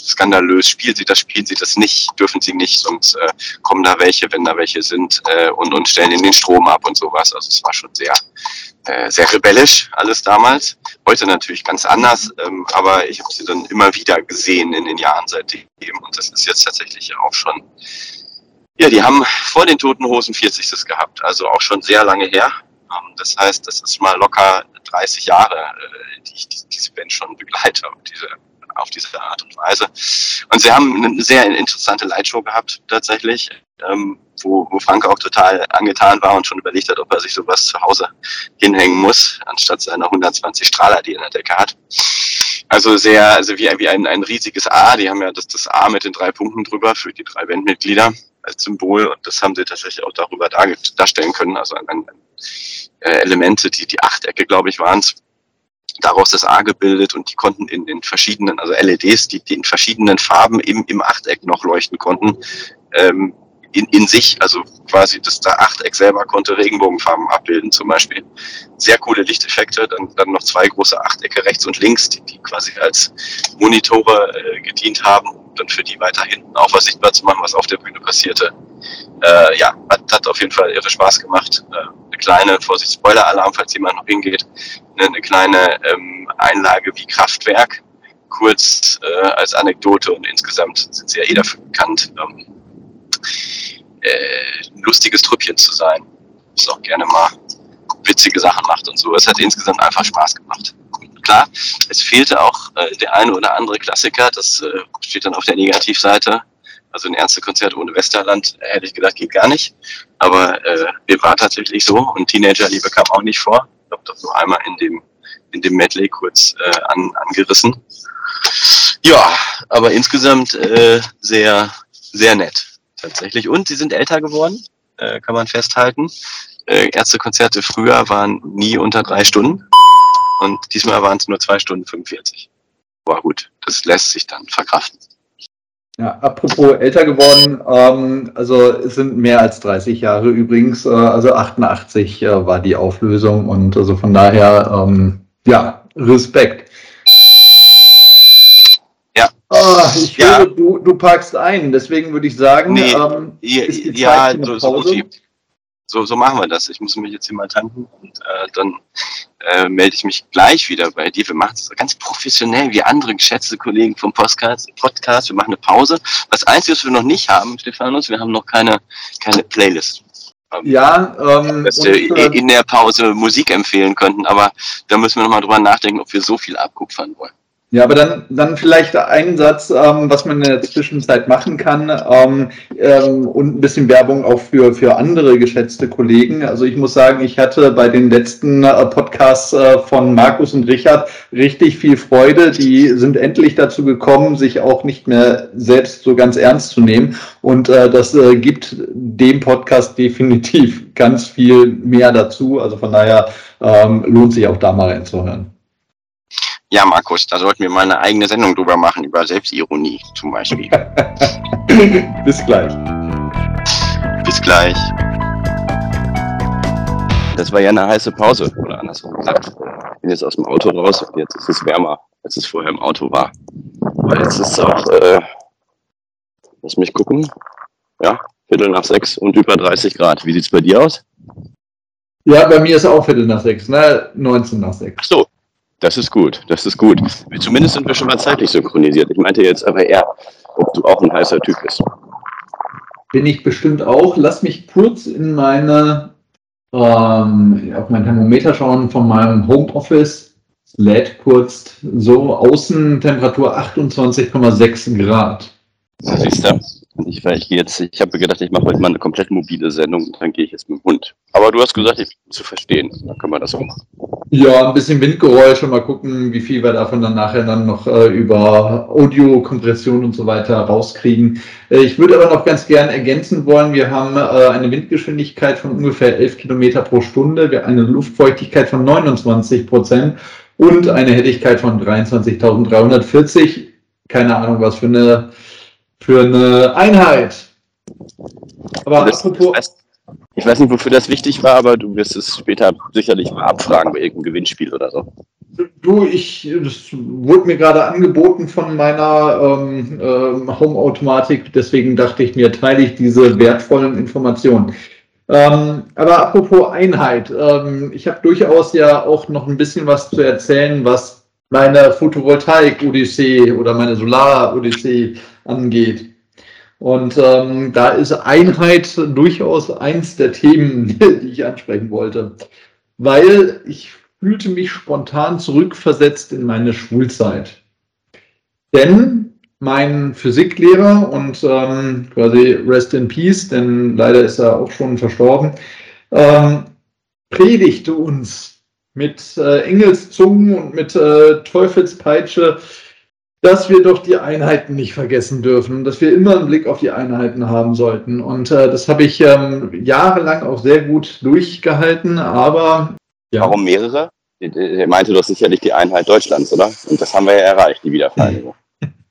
skandalös, spielen sie das, spielen sie das nicht, dürfen sie nicht, sonst äh, kommen da welche, wenn da welche sind äh, und, und stellen ihnen den Strom ab und sowas. Also es war schon sehr, äh, sehr rebellisch alles damals. Heute natürlich ganz anders, ähm, aber ich habe sie dann immer wieder gesehen in den Jahren seitdem und das ist jetzt tatsächlich auch schon, ja, die haben vor den Toten Hosen 40. gehabt, also auch schon sehr lange her. Ähm, das heißt, das ist mal locker 30 Jahre, äh, die ich diese Band schon begleite und diese auf diese Art und Weise. Und sie haben eine sehr interessante Lightshow gehabt, tatsächlich, ähm, wo, wo Frank auch total angetan war und schon überlegt hat, ob er sich sowas zu Hause hinhängen muss, anstatt seiner 120 Strahler, die er in der Decke hat. Also sehr, also wie, wie ein, ein riesiges A. Die haben ja das, das A mit den drei Punkten drüber für die drei Bandmitglieder als Symbol und das haben sie tatsächlich auch darüber darstellen können. Also ein, ein, äh, Elemente, die, die Achtecke, glaube ich, waren es daraus das A gebildet und die konnten in den verschiedenen, also LEDs, die, die in verschiedenen Farben im, im Achteck noch leuchten konnten, ähm, in, in sich, also quasi das da Achteck selber konnte Regenbogenfarben abbilden zum Beispiel. Sehr coole Lichteffekte, dann, dann noch zwei große Achtecke rechts und links, die, die quasi als Monitore äh, gedient haben, um dann für die weiter hinten auch was sichtbar zu machen, was auf der Bühne passierte. Äh, ja, hat, hat auf jeden Fall irre Spaß gemacht. Äh, eine kleine, Vorsicht, Spoiler-Alarm, falls jemand noch hingeht, eine, eine kleine ähm, Einlage wie Kraftwerk, kurz äh, als Anekdote und insgesamt sind sie ja eh dafür bekannt, ähm, äh, lustiges Trüppchen zu sein, das auch gerne mal witzige Sachen macht und so. Es hat insgesamt einfach Spaß gemacht. Klar, es fehlte auch äh, der eine oder andere Klassiker, das äh, steht dann auf der Negativseite. Also ein Ärztekonzert ohne Westerland, hätte ich gedacht, geht gar nicht. Aber äh, wir war tatsächlich so und Teenagerliebe kam auch nicht vor. Ich habe das nur einmal in dem, in dem Medley kurz äh, an, angerissen. Ja, aber insgesamt äh, sehr, sehr nett tatsächlich. Und sie sind älter geworden, äh, kann man festhalten. Äh, Ärztekonzerte früher waren nie unter drei Stunden und diesmal waren es nur zwei Stunden 45. War gut, das lässt sich dann verkraften. Ja, apropos älter geworden, ähm, also es sind mehr als 30 Jahre übrigens, äh, also 88 äh, war die Auflösung und also von daher, ähm, ja, Respekt. Ah, ich ja. höre, du, du parkst ein, deswegen würde ich sagen, nee, ähm, ja, so, so, so, so, machen wir das. Ich muss mich jetzt hier mal tanken und äh, dann äh, melde ich mich gleich wieder bei dir. Wir machen es ganz professionell wie andere geschätzte Kollegen vom Podcast. Podcast. Wir machen eine Pause. Das Einzige, was wir noch nicht haben, Stefanus, wir haben noch keine, keine Playlist. Ähm, ja, ähm, dass wir und, in der Pause Musik empfehlen könnten, aber da müssen wir nochmal drüber nachdenken, ob wir so viel abkupfern wollen. Ja, aber dann, dann vielleicht ein Satz, ähm, was man in der Zwischenzeit machen kann ähm, ähm, und ein bisschen Werbung auch für, für andere geschätzte Kollegen. Also ich muss sagen, ich hatte bei den letzten äh, Podcasts äh, von Markus und Richard richtig viel Freude. Die sind endlich dazu gekommen, sich auch nicht mehr selbst so ganz ernst zu nehmen. Und äh, das äh, gibt dem Podcast definitiv ganz viel mehr dazu. Also von daher ähm, lohnt sich auch da mal reinzuhören. Ja, Markus, da sollten wir mal eine eigene Sendung drüber machen, über Selbstironie zum Beispiel. Bis gleich. Bis gleich. Das war ja eine heiße Pause, oder andersrum gesagt. Ich bin jetzt aus dem Auto raus und jetzt ist es wärmer, als es vorher im Auto war. Weil jetzt ist es auch, äh, lass mich gucken, ja, Viertel nach sechs und über 30 Grad. Wie sieht es bei dir aus? Ja, bei mir ist auch Viertel nach sechs, ne? 19 nach sechs. Ach so, das ist gut, das ist gut. Zumindest sind wir schon mal zeitlich synchronisiert. Ich meinte jetzt aber eher, ob du auch ein heißer Typ bist. Bin ich bestimmt auch. Lass mich kurz in meine, ähm, auf mein Thermometer schauen von meinem Homeoffice. Lädt kurz so, Außentemperatur 28,6 Grad. Siehst du? Ich, ich ich habe gedacht, ich mache heute mal eine komplett mobile Sendung und dann gehe ich jetzt mit dem Hund. Aber du hast gesagt, ich bin zu verstehen. Dann können wir das auch machen. Ja, ein bisschen Windgeräusche, mal gucken, wie viel wir davon dann nachher dann noch äh, über Audiokompression und so weiter rauskriegen. Äh, ich würde aber noch ganz gern ergänzen wollen, wir haben äh, eine Windgeschwindigkeit von ungefähr 11 Kilometer pro Stunde, eine Luftfeuchtigkeit von 29 Prozent und eine Helligkeit von 23.340. Keine Ahnung, was für eine für eine Einheit. Aber das, apropos. Das, ich weiß nicht, wofür das wichtig war, aber du wirst es später sicherlich mal abfragen bei irgendeinem Gewinnspiel oder so. Du, ich, das wurde mir gerade angeboten von meiner ähm, ähm, Home-Automatik, deswegen dachte ich mir, teile ich diese wertvollen Informationen. Ähm, aber apropos Einheit, ähm, ich habe durchaus ja auch noch ein bisschen was zu erzählen, was meine Photovoltaik-Odyssee oder meine Solar-Odyssee angeht. Und ähm, da ist Einheit durchaus eins der Themen, die ich ansprechen wollte, weil ich fühlte mich spontan zurückversetzt in meine Schulzeit. Denn mein Physiklehrer und ähm, quasi Rest in Peace, denn leider ist er auch schon verstorben, ähm, predigte uns mit äh, Engelszungen und mit äh, Teufelspeitsche dass wir doch die Einheiten nicht vergessen dürfen, dass wir immer einen Blick auf die Einheiten haben sollten. Und äh, das habe ich ähm, jahrelang auch sehr gut durchgehalten, aber. Ja. Warum mehrere? Er meinte doch sicherlich die Einheit Deutschlands, oder? Und das haben wir ja erreicht, die Wiedervereinigung.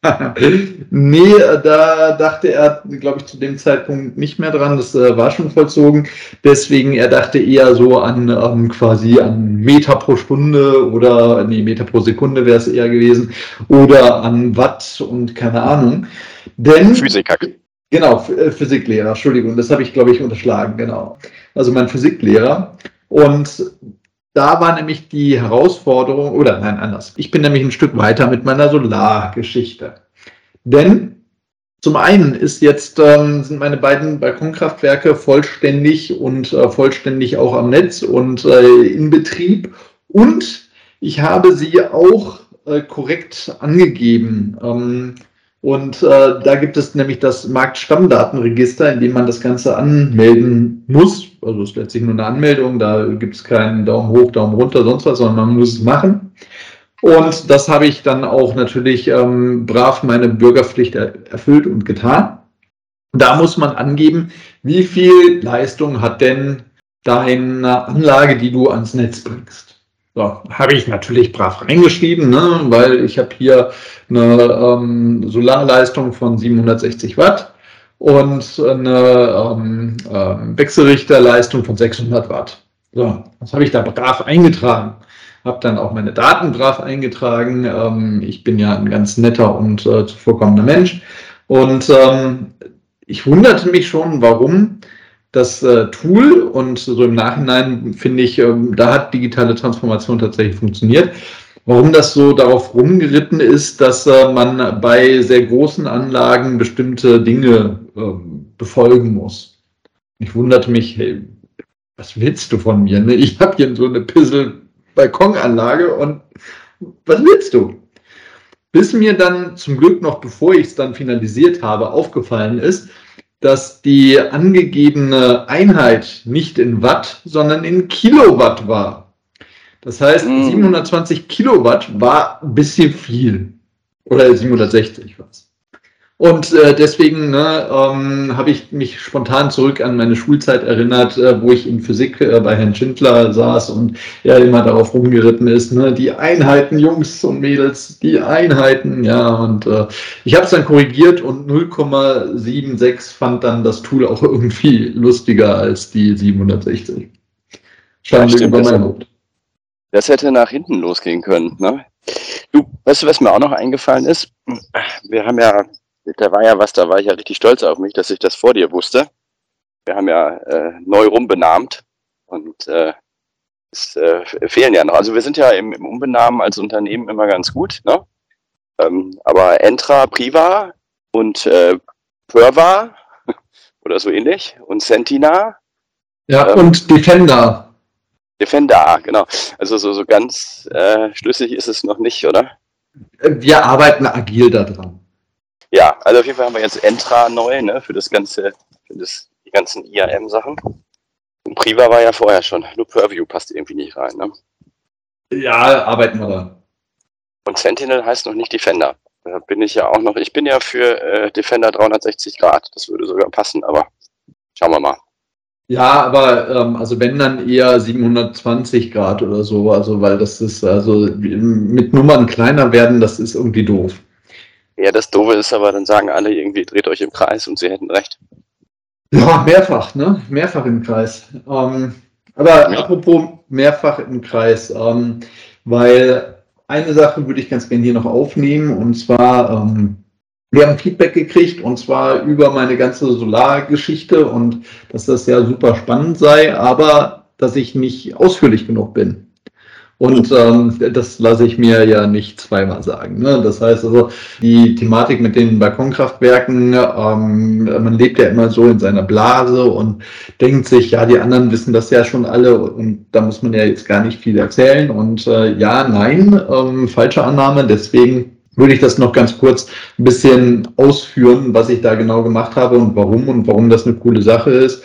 nee, da dachte er, glaube ich, zu dem Zeitpunkt nicht mehr dran. Das äh, war schon vollzogen. Deswegen, er dachte eher so an ähm, quasi an Meter pro Stunde oder, nee, Meter pro Sekunde wäre es eher gewesen. Oder an Watt und keine Ahnung. Denn. Physiker. Genau, äh, Physiklehrer, Entschuldigung, das habe ich, glaube ich, unterschlagen, genau. Also mein Physiklehrer. Und da war nämlich die Herausforderung, oder nein, anders. Ich bin nämlich ein Stück weiter mit meiner Solargeschichte. Denn zum einen ist jetzt, ähm, sind meine beiden Balkonkraftwerke vollständig und äh, vollständig auch am Netz und äh, in Betrieb. Und ich habe sie auch äh, korrekt angegeben. Ähm, und äh, da gibt es nämlich das Marktstammdatenregister, in dem man das Ganze anmelden muss. Also es ist letztlich nur eine Anmeldung, da gibt es keinen Daumen hoch, Daumen runter, sonst was, sondern man muss es machen. Und das habe ich dann auch natürlich ähm, brav meine Bürgerpflicht er erfüllt und getan. Da muss man angeben, wie viel Leistung hat denn deine Anlage, die du ans Netz bringst. So, habe ich natürlich brav reingeschrieben, ne, weil ich habe hier eine ähm, Solarleistung von 760 Watt und eine ähm, äh, Wechselrichterleistung von 600 Watt. So, das habe ich da brav eingetragen. Habe dann auch meine Daten brav eingetragen. Ähm, ich bin ja ein ganz netter und äh, zuvorkommender Mensch. Und ähm, ich wunderte mich schon, warum das äh, Tool und so im Nachhinein finde ich, ähm, da hat digitale Transformation tatsächlich funktioniert. Warum das so darauf rumgeritten ist, dass äh, man bei sehr großen Anlagen bestimmte Dinge äh, befolgen muss. Ich wunderte mich, hey, was willst du von mir? Ne? Ich habe hier so eine Pissel-Balkonanlage und was willst du? Bis mir dann zum Glück noch, bevor ich es dann finalisiert habe, aufgefallen ist, dass die angegebene Einheit nicht in Watt, sondern in Kilowatt war. Das heißt, mm. 720 Kilowatt war ein bisschen viel. Oder 760 was. Und äh, deswegen ne, ähm, habe ich mich spontan zurück an meine Schulzeit erinnert, äh, wo ich in Physik äh, bei Herrn Schindler saß und er immer darauf rumgeritten ist, ne, die Einheiten, Jungs und Mädels, die Einheiten, ja, und äh, ich habe es dann korrigiert und 0,76 fand dann das Tool auch irgendwie lustiger als die 760. Stand ja, über mein Hut. Das hätte nach hinten losgehen können, ne? Du, weißt du, was mir auch noch eingefallen ist? Wir haben ja da war ja was, da war ich ja richtig stolz auf mich, dass ich das vor dir wusste. Wir haben ja äh, neu rumbenannt und äh, es äh, fehlen ja noch. Also wir sind ja im, im Umbenamen als Unternehmen immer ganz gut, ne? Ähm, aber Entra Priva und äh, Perva oder so ähnlich und Sentina. Ja, ähm, und Defender. Defender, genau. Also so, so ganz äh, schlüssig ist es noch nicht, oder? Wir arbeiten agil daran. Ja, also auf jeden Fall haben wir jetzt Entra neu, ne, für das ganze, für das, die ganzen IAM-Sachen. Und Priva war ja vorher schon, nur Purview passt irgendwie nicht rein, ne? Ja, arbeiten wir da. Und Sentinel heißt noch nicht Defender. Da bin ich ja auch noch, ich bin ja für äh, Defender 360 Grad, das würde sogar passen, aber schauen wir mal. Ja, aber ähm, also wenn dann eher 720 Grad oder so, also weil das ist, also mit Nummern kleiner werden, das ist irgendwie doof. Ja, das Doofe ist aber, dann sagen alle irgendwie, dreht euch im Kreis und sie hätten recht. Ja, mehrfach, ne? Mehrfach im Kreis. Ähm, aber ja. apropos mehrfach im Kreis, ähm, weil eine Sache würde ich ganz gerne hier noch aufnehmen und zwar, ähm, wir haben Feedback gekriegt und zwar über meine ganze Solargeschichte und dass das ja super spannend sei, aber dass ich nicht ausführlich genug bin. Und ähm, das lasse ich mir ja nicht zweimal sagen. Ne? Das heißt also, die Thematik mit den Balkonkraftwerken, ähm, man lebt ja immer so in seiner Blase und denkt sich, ja, die anderen wissen das ja schon alle und da muss man ja jetzt gar nicht viel erzählen. Und äh, ja, nein, ähm, falsche Annahme. Deswegen würde ich das noch ganz kurz ein bisschen ausführen, was ich da genau gemacht habe und warum und warum das eine coole Sache ist.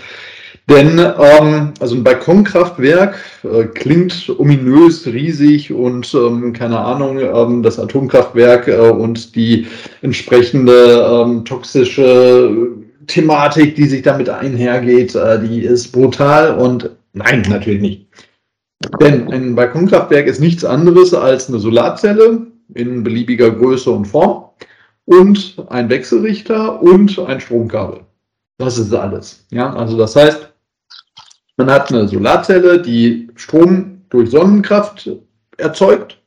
Denn ähm, also ein Balkonkraftwerk äh, klingt ominös, riesig und ähm, keine Ahnung, ähm, das Atomkraftwerk äh, und die entsprechende ähm, toxische Thematik, die sich damit einhergeht, äh, die ist brutal und nein, natürlich nicht. Denn ein Balkonkraftwerk ist nichts anderes als eine Solarzelle in beliebiger Größe und Form und ein Wechselrichter und ein Stromkabel. Das ist alles. Ja, also das heißt, man hat eine Solarzelle, die Strom durch Sonnenkraft erzeugt.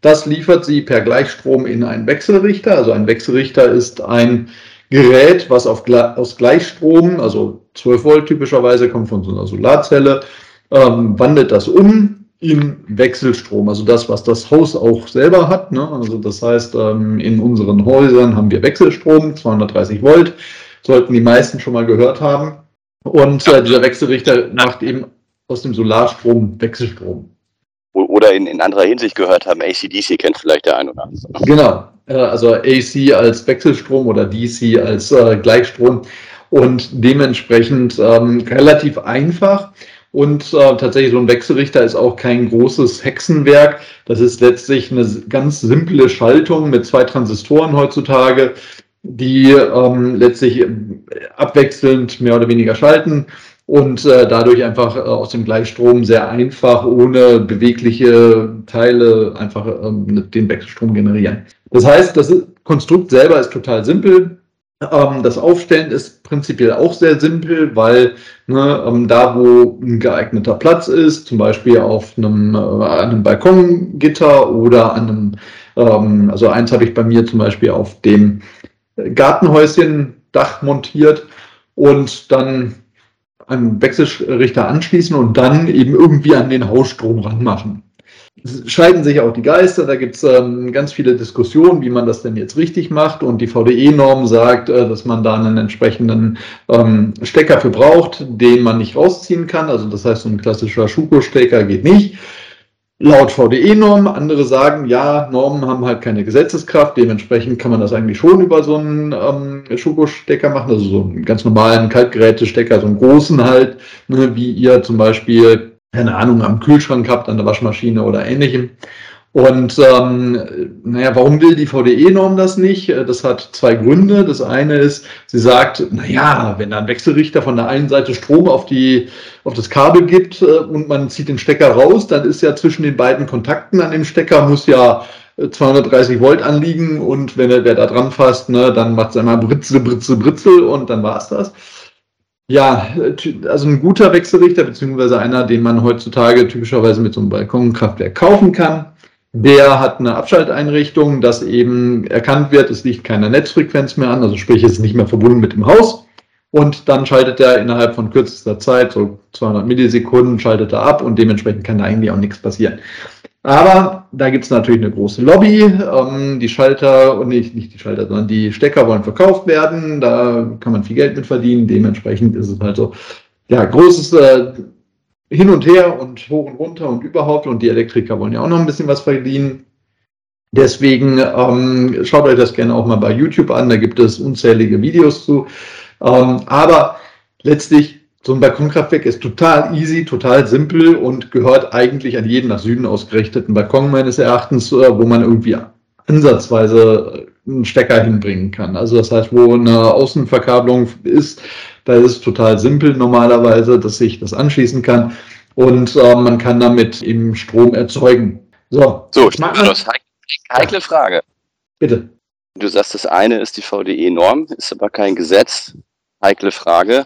Das liefert sie per Gleichstrom in einen Wechselrichter. Also ein Wechselrichter ist ein Gerät, was auf, aus Gleichstrom, also 12 Volt typischerweise, kommt von so einer Solarzelle, ähm, wandelt das um in Wechselstrom, also das, was das Haus auch selber hat. Ne? Also das heißt, ähm, in unseren Häusern haben wir Wechselstrom, 230 Volt, sollten die meisten schon mal gehört haben. Und äh, dieser Wechselrichter macht eben aus dem Solarstrom Wechselstrom. Oder in, in anderer Hinsicht gehört haben, ACDC kennt vielleicht der ein oder andere. Genau, äh, also AC als Wechselstrom oder DC als äh, Gleichstrom und dementsprechend ähm, relativ einfach. Und äh, tatsächlich so ein Wechselrichter ist auch kein großes Hexenwerk. Das ist letztlich eine ganz simple Schaltung mit zwei Transistoren heutzutage, die ähm, letztlich abwechselnd mehr oder weniger schalten und äh, dadurch einfach äh, aus dem Gleichstrom sehr einfach ohne bewegliche Teile einfach ähm, den Wechselstrom generieren. Das heißt, das Konstrukt selber ist total simpel. Ähm, das Aufstellen ist prinzipiell auch sehr simpel, weil ne, ähm, da, wo ein geeigneter Platz ist, zum Beispiel auf einem, äh, einem Balkongitter oder an einem, ähm, also eins habe ich bei mir zum Beispiel auf dem Gartenhäuschen Dach montiert und dann einen Wechselrichter anschließen und dann eben irgendwie an den Hausstrom ranmachen. Scheiden sich auch die Geister, da gibt es ähm, ganz viele Diskussionen, wie man das denn jetzt richtig macht und die VDE-Norm sagt, äh, dass man da einen entsprechenden ähm, Stecker für braucht, den man nicht rausziehen kann, also das heißt, so ein klassischer Schuko-Stecker geht nicht. laut VDE-Norm. Andere sagen, ja, Normen haben halt keine Gesetzeskraft. Dementsprechend kann man das eigentlich schon über so einen ähm, Schuko-Stecker machen, also so einen ganz normalen Kaltgerätestecker, so einen großen halt, ne, wie ihr zum Beispiel, keine Ahnung, am Kühlschrank habt, an der Waschmaschine oder ähnlichem. Und ähm, naja, warum will die VDE-Norm das nicht? Das hat zwei Gründe. Das eine ist, sie sagt, naja, wenn da ein Wechselrichter von der einen Seite Strom auf, die, auf das Kabel gibt äh, und man zieht den Stecker raus, dann ist ja zwischen den beiden Kontakten an dem Stecker muss ja 230 äh, Volt anliegen und wenn er, wer da dran fasst, ne, dann macht es einmal Britzel, Britzel, Britzel und dann war es das. Ja, also ein guter Wechselrichter, beziehungsweise einer, den man heutzutage typischerweise mit so einem Balkonkraftwerk kaufen kann, der hat eine Abschalteinrichtung, dass eben erkannt wird, es liegt keine Netzfrequenz mehr an, also sprich, es ist nicht mehr verbunden mit dem Haus. Und dann schaltet er innerhalb von kürzester Zeit, so 200 Millisekunden, schaltet er ab und dementsprechend kann da eigentlich auch nichts passieren. Aber da gibt es natürlich eine große Lobby. Ähm, die Schalter, und nicht, nicht die Schalter, sondern die Stecker wollen verkauft werden. Da kann man viel Geld mit verdienen. Dementsprechend ist es halt so, ja, großes äh, hin und her und hoch und runter und überhaupt. Und die Elektriker wollen ja auch noch ein bisschen was verdienen. Deswegen ähm, schaut euch das gerne auch mal bei YouTube an. Da gibt es unzählige Videos zu. Ähm, aber letztlich, so ein Balkonkraftwerk ist total easy, total simpel und gehört eigentlich an jeden nach Süden ausgerichteten Balkon meines Erachtens, äh, wo man irgendwie ansatzweise einen Stecker hinbringen kann. Also das heißt, wo eine Außenverkabelung ist, da ist es total simpel normalerweise, dass ich das anschließen kann und äh, man kann damit eben Strom erzeugen. So, so Schluss. Heikle Frage. Bitte. Du sagst, das eine ist die VDE-Norm, ist aber kein Gesetz. Heikle Frage.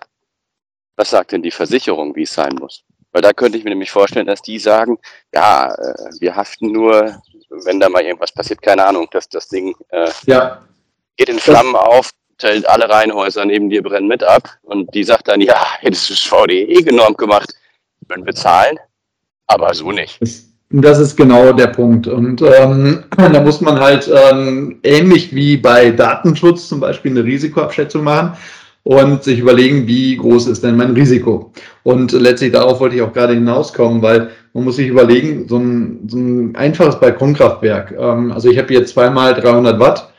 Was sagt denn die Versicherung, wie es sein muss? Weil da könnte ich mir nämlich vorstellen, dass die sagen, ja, äh, wir haften nur, wenn da mal irgendwas passiert, keine Ahnung, dass das Ding äh, ja. geht in Flammen auf, stellt alle Reihenhäuser neben dir brennen mit ab. Und die sagt dann, ja, hättest du das VDE genormt gemacht, würden wir zahlen, aber so nicht. Das ist genau der Punkt. Und ähm, da muss man halt ähm, ähnlich wie bei Datenschutz zum Beispiel eine Risikoabschätzung machen und sich überlegen, wie groß ist denn mein Risiko. Und letztlich darauf wollte ich auch gerade hinauskommen, weil man muss sich überlegen, so ein, so ein einfaches Balkonkraftwerk, ähm, also ich habe hier zweimal 300 Watt,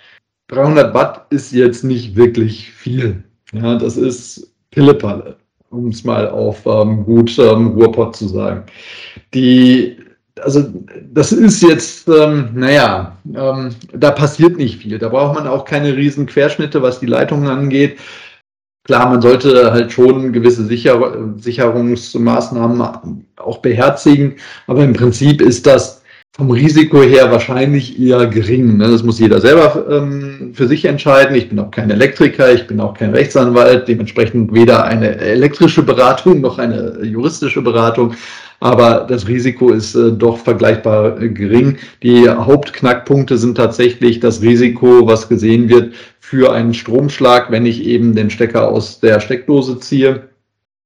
300 Watt ist jetzt nicht wirklich viel. Ja, das ist Pillepalle, um es mal auf ähm, gut ähm, Ruhrpott zu sagen. Die, also das ist jetzt, ähm, naja, ähm, da passiert nicht viel. Da braucht man auch keine riesen Querschnitte, was die Leitungen angeht. Klar, man sollte halt schon gewisse Sicher Sicherungsmaßnahmen auch beherzigen, aber im Prinzip ist das vom Risiko her wahrscheinlich eher gering. Ne? Das muss jeder selber ähm, für sich entscheiden. Ich bin auch kein Elektriker, ich bin auch kein Rechtsanwalt, dementsprechend weder eine elektrische Beratung noch eine juristische Beratung. Aber das Risiko ist äh, doch vergleichbar äh, gering. Die Hauptknackpunkte sind tatsächlich das Risiko, was gesehen wird für einen Stromschlag, wenn ich eben den Stecker aus der Steckdose ziehe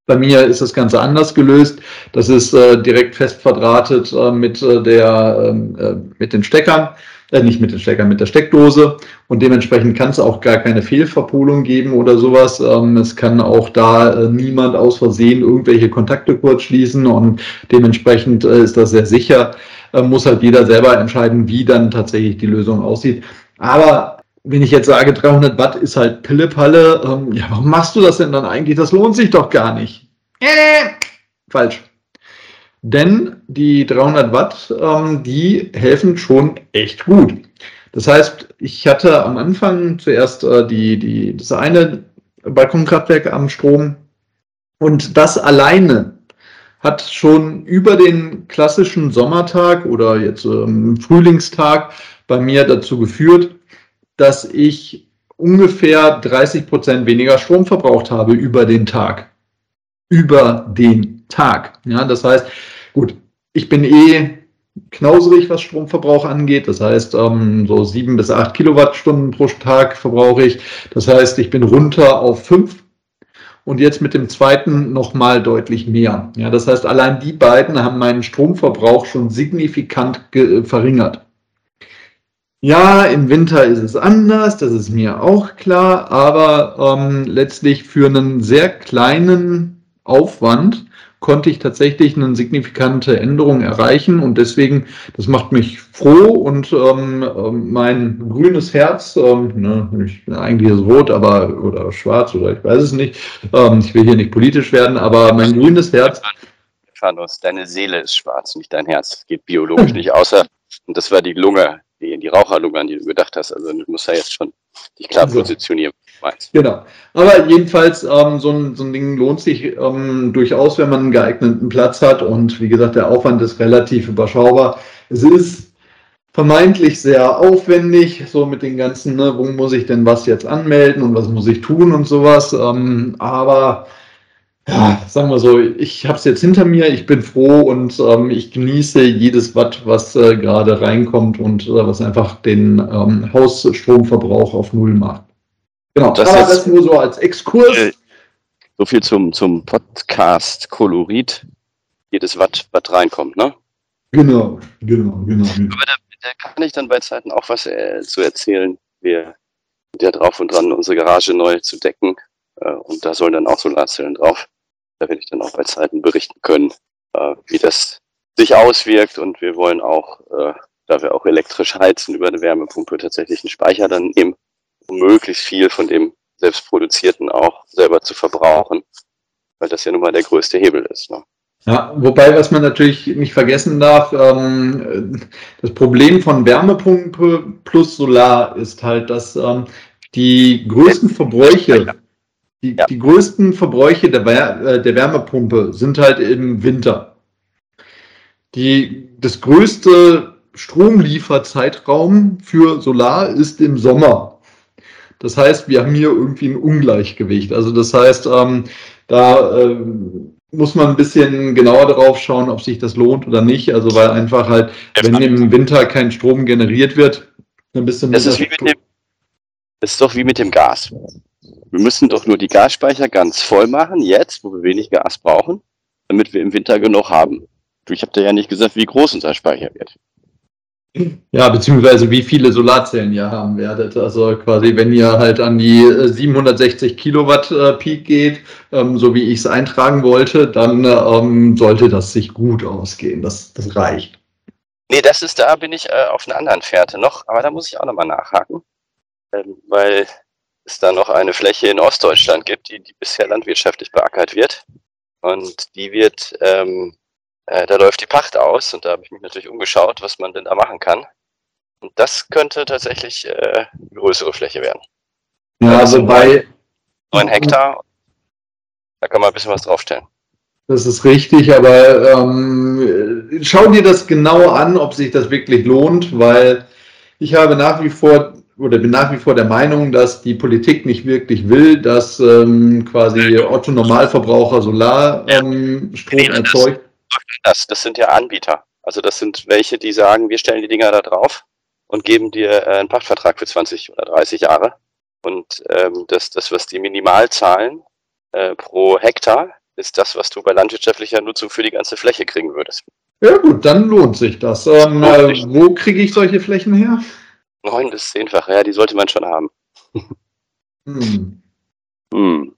bei mir ist das Ganze anders gelöst. Das ist äh, direkt fest verdrahtet äh, mit, äh, der, ähm, äh, mit den Steckern, äh, nicht mit den Steckern, mit der Steckdose. Und dementsprechend kann es auch gar keine Fehlverpolung geben oder sowas. Ähm, es kann auch da äh, niemand aus Versehen irgendwelche Kontakte kurz schließen und dementsprechend äh, ist das sehr sicher. Äh, muss halt jeder selber entscheiden, wie dann tatsächlich die Lösung aussieht. Aber wenn ich jetzt sage, 300 Watt ist halt Pillepalle, ähm, ja, warum machst du das denn dann eigentlich? Das lohnt sich doch gar nicht. Äh, falsch. Denn die 300 Watt, ähm, die helfen schon echt gut. Das heißt, ich hatte am Anfang zuerst äh, die, die, das eine Balkonkraftwerk am Strom und das alleine hat schon über den klassischen Sommertag oder jetzt ähm, Frühlingstag bei mir dazu geführt, dass ich ungefähr 30 Prozent weniger Strom verbraucht habe über den Tag. Über den Tag. Ja, das heißt, gut, ich bin eh knauserig, was Stromverbrauch angeht. Das heißt, ähm, so sieben bis acht Kilowattstunden pro Tag verbrauche ich. Das heißt, ich bin runter auf fünf und jetzt mit dem zweiten nochmal deutlich mehr. Ja, das heißt, allein die beiden haben meinen Stromverbrauch schon signifikant verringert. Ja, im Winter ist es anders, das ist mir auch klar, aber ähm, letztlich für einen sehr kleinen Aufwand konnte ich tatsächlich eine signifikante Änderung erreichen und deswegen, das macht mich froh und ähm, ähm mein grünes Herz, ähm, ne, ich bin eigentlich ist rot, aber oder schwarz oder ich weiß es nicht, ähm, ich will hier nicht politisch werden, aber mein grünes Herz. Stephanus, deine Seele ist schwarz, nicht dein Herz. Das geht biologisch nicht, außer, und das war die Lunge, die, die Raucherlunge, an die du gedacht hast. Also du musst ja jetzt schon dich klar also. positionieren. Meinst. Genau. Aber jedenfalls, ähm, so, ein, so ein Ding lohnt sich ähm, durchaus, wenn man einen geeigneten Platz hat. Und wie gesagt, der Aufwand ist relativ überschaubar. Es ist vermeintlich sehr aufwendig, so mit den ganzen, ne, wo muss ich denn was jetzt anmelden und was muss ich tun und sowas. Ähm, aber ja, sagen wir so, ich habe es jetzt hinter mir, ich bin froh und ähm, ich genieße jedes Watt, was äh, gerade reinkommt und äh, was einfach den ähm, Hausstromverbrauch auf Null macht. Genau, das, Aber das nur so als Exkurs. Äh, so viel zum, zum Podcast Kolorit. Jedes Watt, was reinkommt, ne? Genau, genau, genau. Aber da, da kann ich dann bei Zeiten auch was äh, zu erzählen. Wir sind ja drauf und dran, unsere Garage neu zu decken. Äh, und da sollen dann auch Solarzellen drauf. Da werde ich dann auch bei Zeiten berichten können, äh, wie das sich auswirkt. Und wir wollen auch, äh, da wir auch elektrisch heizen über eine Wärmepumpe, tatsächlich einen Speicher dann nehmen, um möglichst viel von dem selbstproduzierten auch selber zu verbrauchen, weil das ja nun mal der größte Hebel ist. Ne? Ja, wobei, was man natürlich nicht vergessen darf, ähm, das Problem von Wärmepumpe plus Solar ist halt, dass ähm, die größten Verbräuche die, ja. die größten Verbräuche der, äh, der Wärmepumpe sind halt im Winter. Die, das größte Stromlieferzeitraum für Solar ist im Sommer. Das heißt, wir haben hier irgendwie ein Ungleichgewicht. Also das heißt, ähm, da äh, muss man ein bisschen genauer drauf schauen, ob sich das lohnt oder nicht. Also weil einfach halt, wenn im Winter kein Strom generiert wird, dann bist du das ist, wie mit dem, das ist doch wie mit dem Gas. Wir müssen doch nur die Gasspeicher ganz voll machen, jetzt, wo wir wenig Gas brauchen, damit wir im Winter genug haben. Du, ich habe dir ja nicht gesagt, wie groß unser Speicher wird. Ja, beziehungsweise wie viele Solarzellen ihr haben werdet. Also quasi, wenn ihr halt an die 760 äh, Kilowatt äh, Peak geht, ähm, so wie ich es eintragen wollte, dann ähm, sollte das sich gut ausgehen. Das, das reicht. Nee, das ist, da bin ich äh, auf einer anderen Fährte noch, aber da muss ich auch nochmal nachhaken. Ähm, weil es da noch eine Fläche in Ostdeutschland gibt, die, die bisher landwirtschaftlich beackert wird. Und die wird, ähm, äh, da läuft die Pacht aus und da habe ich mich natürlich umgeschaut, was man denn da machen kann. Und das könnte tatsächlich äh, eine größere Fläche werden. Ja, also bei 9 Hektar, da kann man ein bisschen was draufstellen. Das ist richtig, aber ähm, schau dir das genau an, ob sich das wirklich lohnt, weil ich habe nach wie vor oder bin nach wie vor der Meinung, dass die Politik nicht wirklich will, dass ähm, quasi Otto Normalverbraucher Solarstrom ähm, erzeugt. Das, das sind ja Anbieter. Also das sind welche, die sagen, wir stellen die Dinger da drauf und geben dir äh, einen Pachtvertrag für 20 oder 30 Jahre. Und ähm, das, das, was die minimal zahlen äh, pro Hektar, ist das, was du bei landwirtschaftlicher Nutzung für die ganze Fläche kriegen würdest. Ja gut, dann lohnt sich das. Ähm, äh, wo kriege ich solche Flächen her? Neun bis zehnfach, ja, die sollte man schon haben. hm. Hm.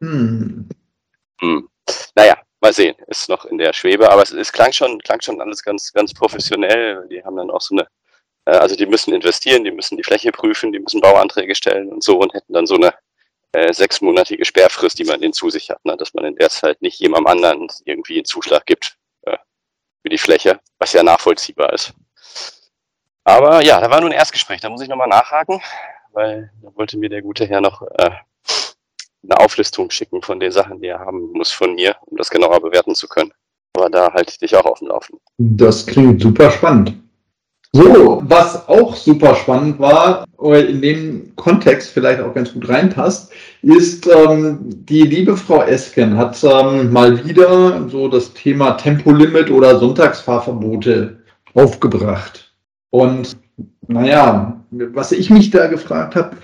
Hm. Hm. Naja, mal sehen. Ist noch in der Schwebe, aber es, es klang schon, klang schon alles ganz, ganz professionell. Die haben dann auch so eine, äh, also die müssen investieren, die müssen die Fläche prüfen, die müssen Bauanträge stellen und so und hätten dann so eine äh, sechsmonatige Sperrfrist, die man denen zu sich hat, ne? dass man in der Zeit nicht jemandem anderen irgendwie einen Zuschlag gibt äh, für die Fläche, was ja nachvollziehbar ist. Aber ja, da war nur ein Erstgespräch, da muss ich nochmal nachhaken, weil da wollte mir der gute Herr noch äh, eine Auflistung schicken von den Sachen, die er haben muss von mir, um das genauer bewerten zu können. Aber da halte ich dich auch auf dem Laufenden. Das klingt super spannend. So, was auch super spannend war, in dem Kontext vielleicht auch ganz gut reinpasst, ist, ähm, die liebe Frau Esken hat ähm, mal wieder so das Thema Tempolimit oder Sonntagsfahrverbote aufgebracht. Und naja, was ich mich da gefragt habe,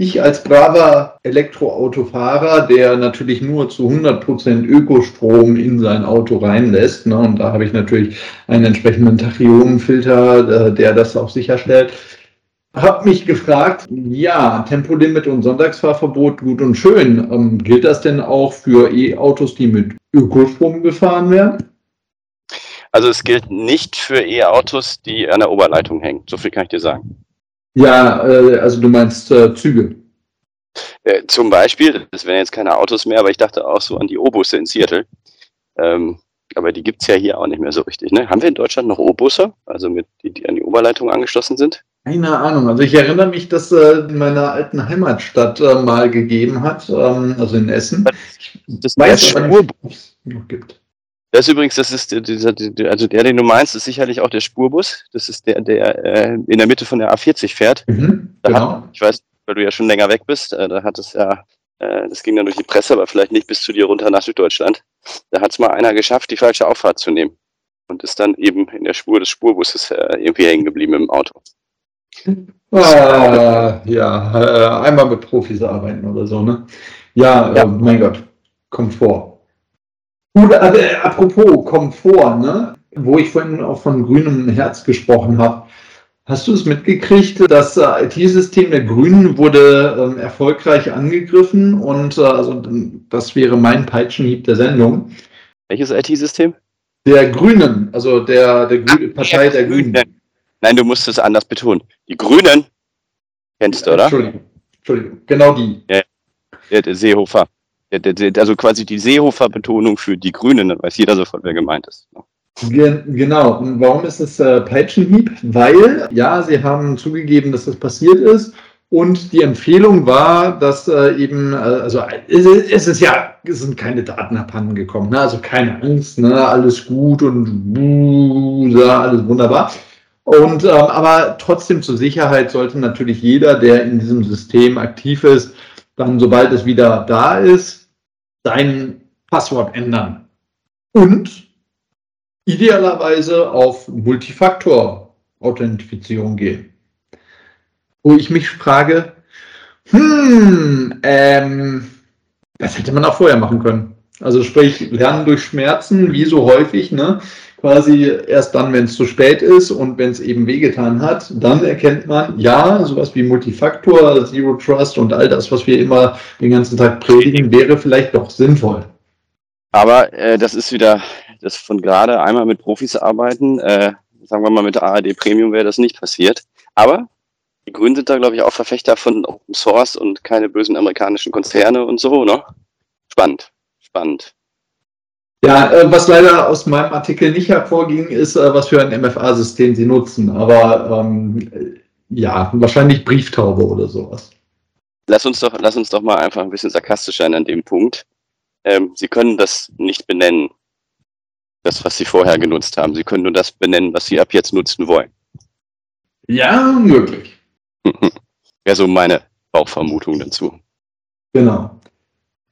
ich als braver Elektroautofahrer, der natürlich nur zu 100% Ökostrom in sein Auto reinlässt, ne, und da habe ich natürlich einen entsprechenden Tachyonenfilter, äh, der das auch sicherstellt. habe mich gefragt, ja, Tempolimit und Sonntagsfahrverbot gut und schön. Ähm, gilt das denn auch für E-Autos, die mit Ökostrom gefahren werden? Also es gilt nicht für E-Autos, die an der Oberleitung hängen. So viel kann ich dir sagen. Ja, äh, also du meinst äh, Züge. Äh, zum Beispiel, das wären jetzt keine Autos mehr, aber ich dachte auch so an die O-Busse in Seattle. Ähm, aber die gibt es ja hier auch nicht mehr so richtig. Ne? Haben wir in Deutschland noch O-Busse, also mit, die, die an die Oberleitung angeschlossen sind? Keine Ahnung. Also ich erinnere mich, dass äh, in meiner alten Heimatstadt äh, mal gegeben hat, ähm, also in Essen. Das weiß aber nicht, es noch gibt. Das ist übrigens, das ist dieser, also der, den du meinst, ist sicherlich auch der Spurbus. Das ist der, der äh, in der Mitte von der A40 fährt. Mhm, genau. Hat, ich weiß, weil du ja schon länger weg bist, äh, da hat es ja, äh, das ging dann durch die Presse, aber vielleicht nicht bis zu dir runter nach Süddeutschland. Da hat es mal einer geschafft, die falsche Auffahrt zu nehmen und ist dann eben in der Spur des Spurbusses äh, irgendwie hängen geblieben im Auto. Ah, ja, äh, einmal mit Profis arbeiten oder so, ne? Ja, ja. Äh, mein Gott, Komfort. Gut, also, äh, apropos Komfort, ne? Wo ich vorhin auch von grünem Herz gesprochen habe. Hast du es mitgekriegt, das äh, IT-System der Grünen wurde ähm, erfolgreich angegriffen und äh, also das wäre mein Peitschenhieb der Sendung. Welches IT-System? Der Grünen, also der, der Grü Partei der Grünen. Nein, du musst es anders betonen. Die Grünen kennst du, oder? Entschuldigung, Entschuldigung. genau die. Ja, Seehofer. Also quasi die Seehofer-Betonung für die Grünen, dann weiß jeder sofort, wer gemeint ist. Genau. Und warum ist es äh, Peitschenhieb? Weil, ja, sie haben zugegeben, dass das passiert ist. Und die Empfehlung war, dass äh, eben, äh, also es, es, ist ja, es sind keine Daten abhanden gekommen, ne? also keine Angst, ne? alles gut und buh, alles wunderbar. Und ähm, aber trotzdem zur Sicherheit sollte natürlich jeder, der in diesem System aktiv ist, dann, sobald es wieder da ist, sein Passwort ändern. Und idealerweise auf Multifaktor-Authentifizierung gehen. Wo ich mich frage, hm, ähm, das hätte man auch vorher machen können. Also sprich, lernen durch Schmerzen, wie so häufig, ne? Quasi erst dann, wenn es zu spät ist und wenn es eben wehgetan hat, dann erkennt man, ja, sowas wie Multifaktor, Zero Trust und all das, was wir immer den ganzen Tag predigen, wäre vielleicht doch sinnvoll. Aber äh, das ist wieder das von gerade einmal mit Profis arbeiten. Äh, sagen wir mal, mit ARD Premium wäre das nicht passiert. Aber die Grünen sind da, glaube ich, auch Verfechter von Open Source und keine bösen amerikanischen Konzerne und so, ne? Spannend, spannend. Ja, äh, was leider aus meinem Artikel nicht hervorging, ist, äh, was für ein MFA-System Sie nutzen. Aber ähm, ja, wahrscheinlich Brieftaube oder sowas. Lass uns doch, lass uns doch mal einfach ein bisschen sarkastisch sein an dem Punkt. Ähm, Sie können das nicht benennen, das, was Sie vorher genutzt haben. Sie können nur das benennen, was Sie ab jetzt nutzen wollen. Ja, möglich. Wäre so meine Bauchvermutung dazu. Genau.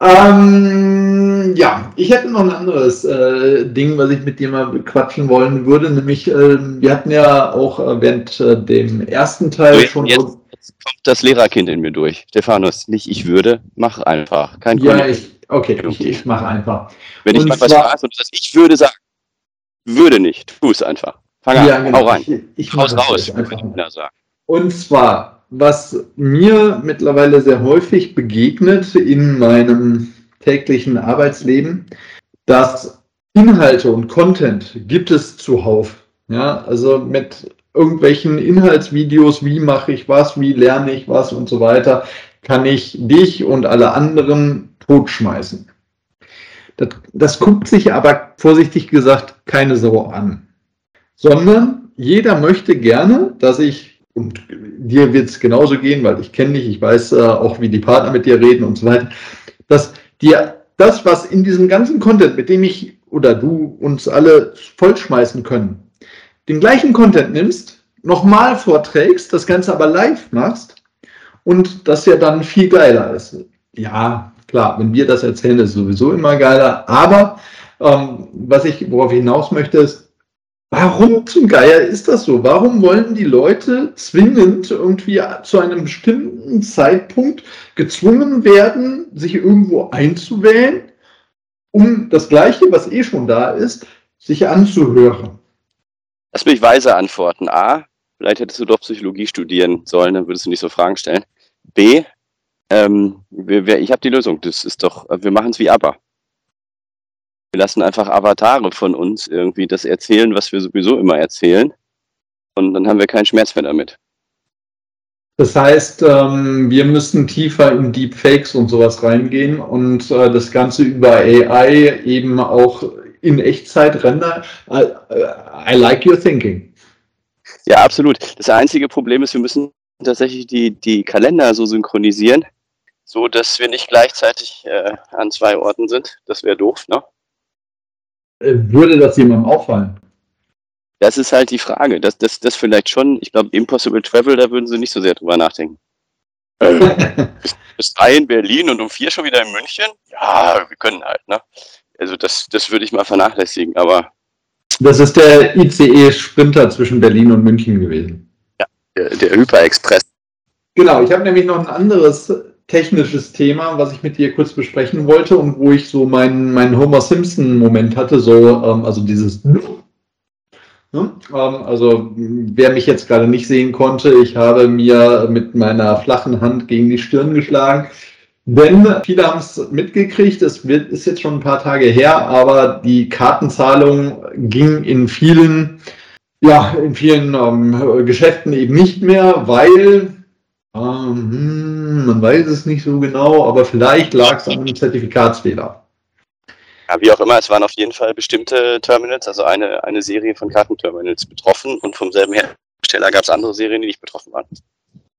Ähm, ja, ich hätte noch ein anderes äh, Ding, was ich mit dir mal quatschen wollen würde. Nämlich, äh, wir hatten ja auch äh, während äh, dem ersten Teil schon. Jetzt, jetzt, kommt das Lehrerkind in mir durch. Stephanus, nicht ich würde, mach einfach. Kein ja, ich, okay, ich, ich mache einfach. Wenn und ich mal was frage und das ich würde sagen, würde nicht, tu es einfach. Fang an, ja, genau. hau rein. Ich, ich Haus raus, würde ich sagen. Und zwar was mir mittlerweile sehr häufig begegnet in meinem täglichen Arbeitsleben, dass Inhalte und Content gibt es zuhauf. Ja, also mit irgendwelchen Inhaltsvideos, wie mache ich was, wie lerne ich was und so weiter, kann ich dich und alle anderen totschmeißen. Das, das guckt sich aber vorsichtig gesagt keine Sau an, sondern jeder möchte gerne, dass ich und dir wird es genauso gehen, weil ich kenne dich, ich weiß äh, auch, wie die Partner mit dir reden und so weiter, dass dir das, was in diesem ganzen Content, mit dem ich oder du uns alle vollschmeißen können, den gleichen Content nimmst, nochmal vorträgst, das Ganze aber live machst und das ja dann viel geiler ist. Ja, klar, wenn wir das erzählen, ist sowieso immer geiler, aber ähm, was ich, worauf ich hinaus möchte, ist, Warum zum Geier ist das so? Warum wollen die Leute zwingend irgendwie zu einem bestimmten Zeitpunkt gezwungen werden, sich irgendwo einzuwählen, um das Gleiche, was eh schon da ist, sich anzuhören? Lass mich weise antworten. A, vielleicht hättest du doch Psychologie studieren sollen, dann würdest du nicht so Fragen stellen. B, ähm, wir, wir, ich habe die Lösung. Das ist doch, wir machen es wie ABBA. Wir lassen einfach Avatare von uns irgendwie das erzählen, was wir sowieso immer erzählen. Und dann haben wir keinen Schmerz mehr damit. Das heißt, ähm, wir müssen tiefer in Deepfakes und sowas reingehen und äh, das Ganze über AI eben auch in Echtzeit rendern. I, I like your thinking. Ja, absolut. Das einzige Problem ist, wir müssen tatsächlich die, die Kalender so synchronisieren, so dass wir nicht gleichzeitig äh, an zwei Orten sind. Das wäre doof, ne? Äh, würde das jemandem auffallen? Das ist halt die Frage. Das, das, das vielleicht schon. Ich glaube, Impossible Travel, da würden sie nicht so sehr drüber nachdenken. bis, bis drei in Berlin und um vier schon wieder in München? Ja, wir können halt, ne? Also das, das würde ich mal vernachlässigen, aber. Das ist der ICE-Sprinter zwischen Berlin und München gewesen. Ja, der, der Hyper-Express. Genau, ich habe nämlich noch ein anderes technisches Thema, was ich mit dir kurz besprechen wollte und wo ich so meinen, meinen Homer Simpson-Moment hatte, so, ähm, also dieses. Ne? Ähm, also, wer mich jetzt gerade nicht sehen konnte, ich habe mir mit meiner flachen Hand gegen die Stirn geschlagen. Denn viele haben es mitgekriegt, es wird, ist jetzt schon ein paar Tage her, aber die Kartenzahlung ging in vielen, ja, in vielen ähm, Geschäften eben nicht mehr, weil ähm, man weiß es nicht so genau, aber vielleicht lag es an einem Zertifikatsfehler. Ja, wie auch immer, es waren auf jeden Fall bestimmte Terminals, also eine, eine Serie von Kartenterminals betroffen und vom selben Hersteller gab es andere Serien, die nicht betroffen waren.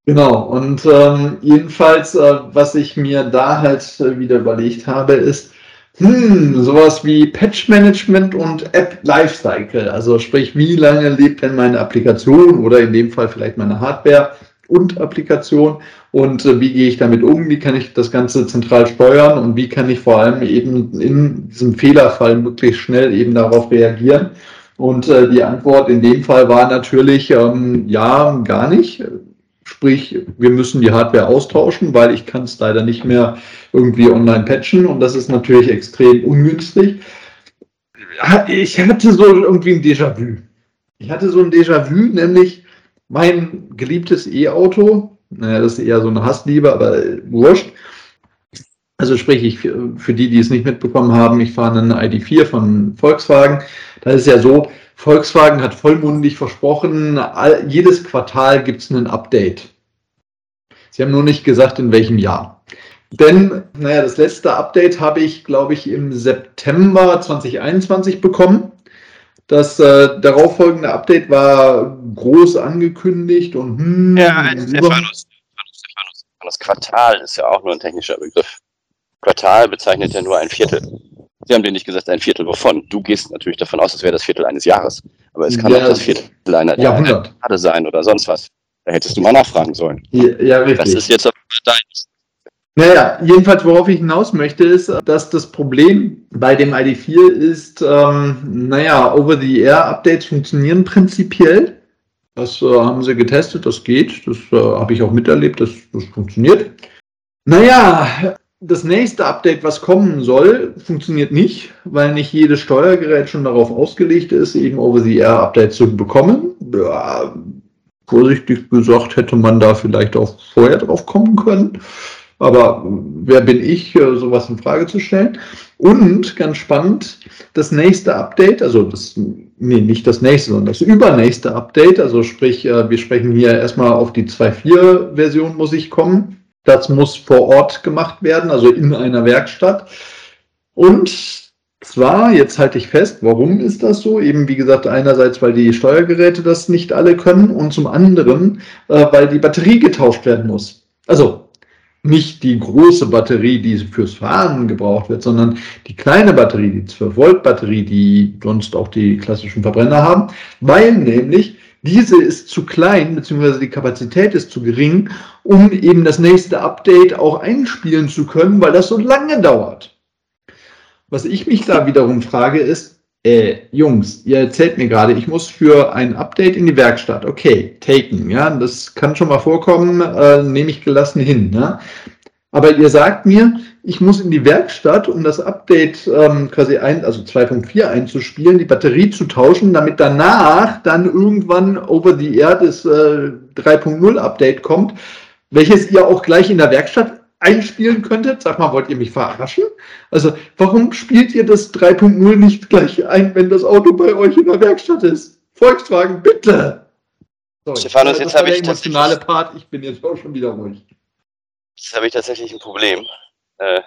Genau, und ähm, jedenfalls, äh, was ich mir da halt äh, wieder überlegt habe, ist, hm, sowas wie Patch Management und App Lifecycle. Also sprich, wie lange lebt denn meine Applikation oder in dem Fall vielleicht meine Hardware und Applikation und äh, wie gehe ich damit um, wie kann ich das Ganze zentral steuern und wie kann ich vor allem eben in diesem Fehlerfall möglichst schnell eben darauf reagieren. Und äh, die Antwort in dem Fall war natürlich ähm, ja, gar nicht. Sprich, wir müssen die Hardware austauschen, weil ich kann es leider nicht mehr irgendwie online patchen und das ist natürlich extrem ungünstig. Ich hatte so irgendwie ein Déjà-vu. Ich hatte so ein Déjà-vu, nämlich mein geliebtes E-Auto, naja, das ist eher so eine Hassliebe, aber wurscht. Also sprich, ich, für die, die es nicht mitbekommen haben, ich fahre einen ID4 von Volkswagen. Da ist ja so, Volkswagen hat vollmundig versprochen, all, jedes Quartal gibt es ein Update. Sie haben nur nicht gesagt, in welchem Jahr. Denn, naja, das letzte Update habe ich, glaube ich, im September 2021 bekommen. Das äh, darauffolgende Update war groß angekündigt und hm, ja, Stephanus, Stephanus, Das Quartal ist ja auch nur ein technischer Begriff. Quartal bezeichnet ja nur ein Viertel. Sie haben dir nicht gesagt, ein Viertel wovon. Du gehst natürlich davon aus, es wäre das Viertel eines Jahres. Aber es kann ja, auch das Viertel einer Jahrhundert sein oder sonst was. Da hättest du mal nachfragen sollen. Ja, ja richtig. Das ist jetzt dein. Naja, jedenfalls, worauf ich hinaus möchte, ist, dass das Problem bei dem ID4 ist, ähm, naja, Over-the-Air-Updates funktionieren prinzipiell. Das äh, haben sie getestet, das geht. Das äh, habe ich auch miterlebt, das, das funktioniert. Naja, das nächste Update, was kommen soll, funktioniert nicht, weil nicht jedes Steuergerät schon darauf ausgelegt ist, eben Over-the-Air-Updates zu bekommen. Ja, vorsichtig gesagt hätte man da vielleicht auch vorher drauf kommen können. Aber wer bin ich, äh, sowas in Frage zu stellen? Und ganz spannend, das nächste Update, also das, nee, nicht das nächste, sondern das übernächste Update, also sprich, äh, wir sprechen hier erstmal auf die 2.4-Version muss ich kommen. Das muss vor Ort gemacht werden, also in einer Werkstatt. Und zwar, jetzt halte ich fest, warum ist das so? Eben wie gesagt, einerseits, weil die Steuergeräte das nicht alle können und zum anderen, äh, weil die Batterie getauscht werden muss. Also nicht die große Batterie, die fürs Fahren gebraucht wird, sondern die kleine Batterie, die 12 Volt Batterie, die sonst auch die klassischen Verbrenner haben, weil nämlich diese ist zu klein, beziehungsweise die Kapazität ist zu gering, um eben das nächste Update auch einspielen zu können, weil das so lange dauert. Was ich mich da wiederum frage ist, äh, Jungs, ihr erzählt mir gerade, ich muss für ein Update in die Werkstatt. Okay, taken, ja, das kann schon mal vorkommen, äh, nehme ich gelassen hin. Ne? Aber ihr sagt mir, ich muss in die Werkstatt, um das Update ähm, quasi ein, also 2.4 einzuspielen, die Batterie zu tauschen, damit danach dann irgendwann over the air das äh, 3.0 Update kommt, welches ihr auch gleich in der Werkstatt einspielen könntet. Sag mal, wollt ihr mich verarschen? Also, warum spielt ihr das 3.0 nicht gleich ein, wenn das Auto bei euch in der Werkstatt ist? Volkswagen, bitte! So, Stefanus, jetzt habe ich der emotionale Part. Ich bin jetzt auch schon wieder ruhig. Jetzt habe ich tatsächlich ein Problem. Äh,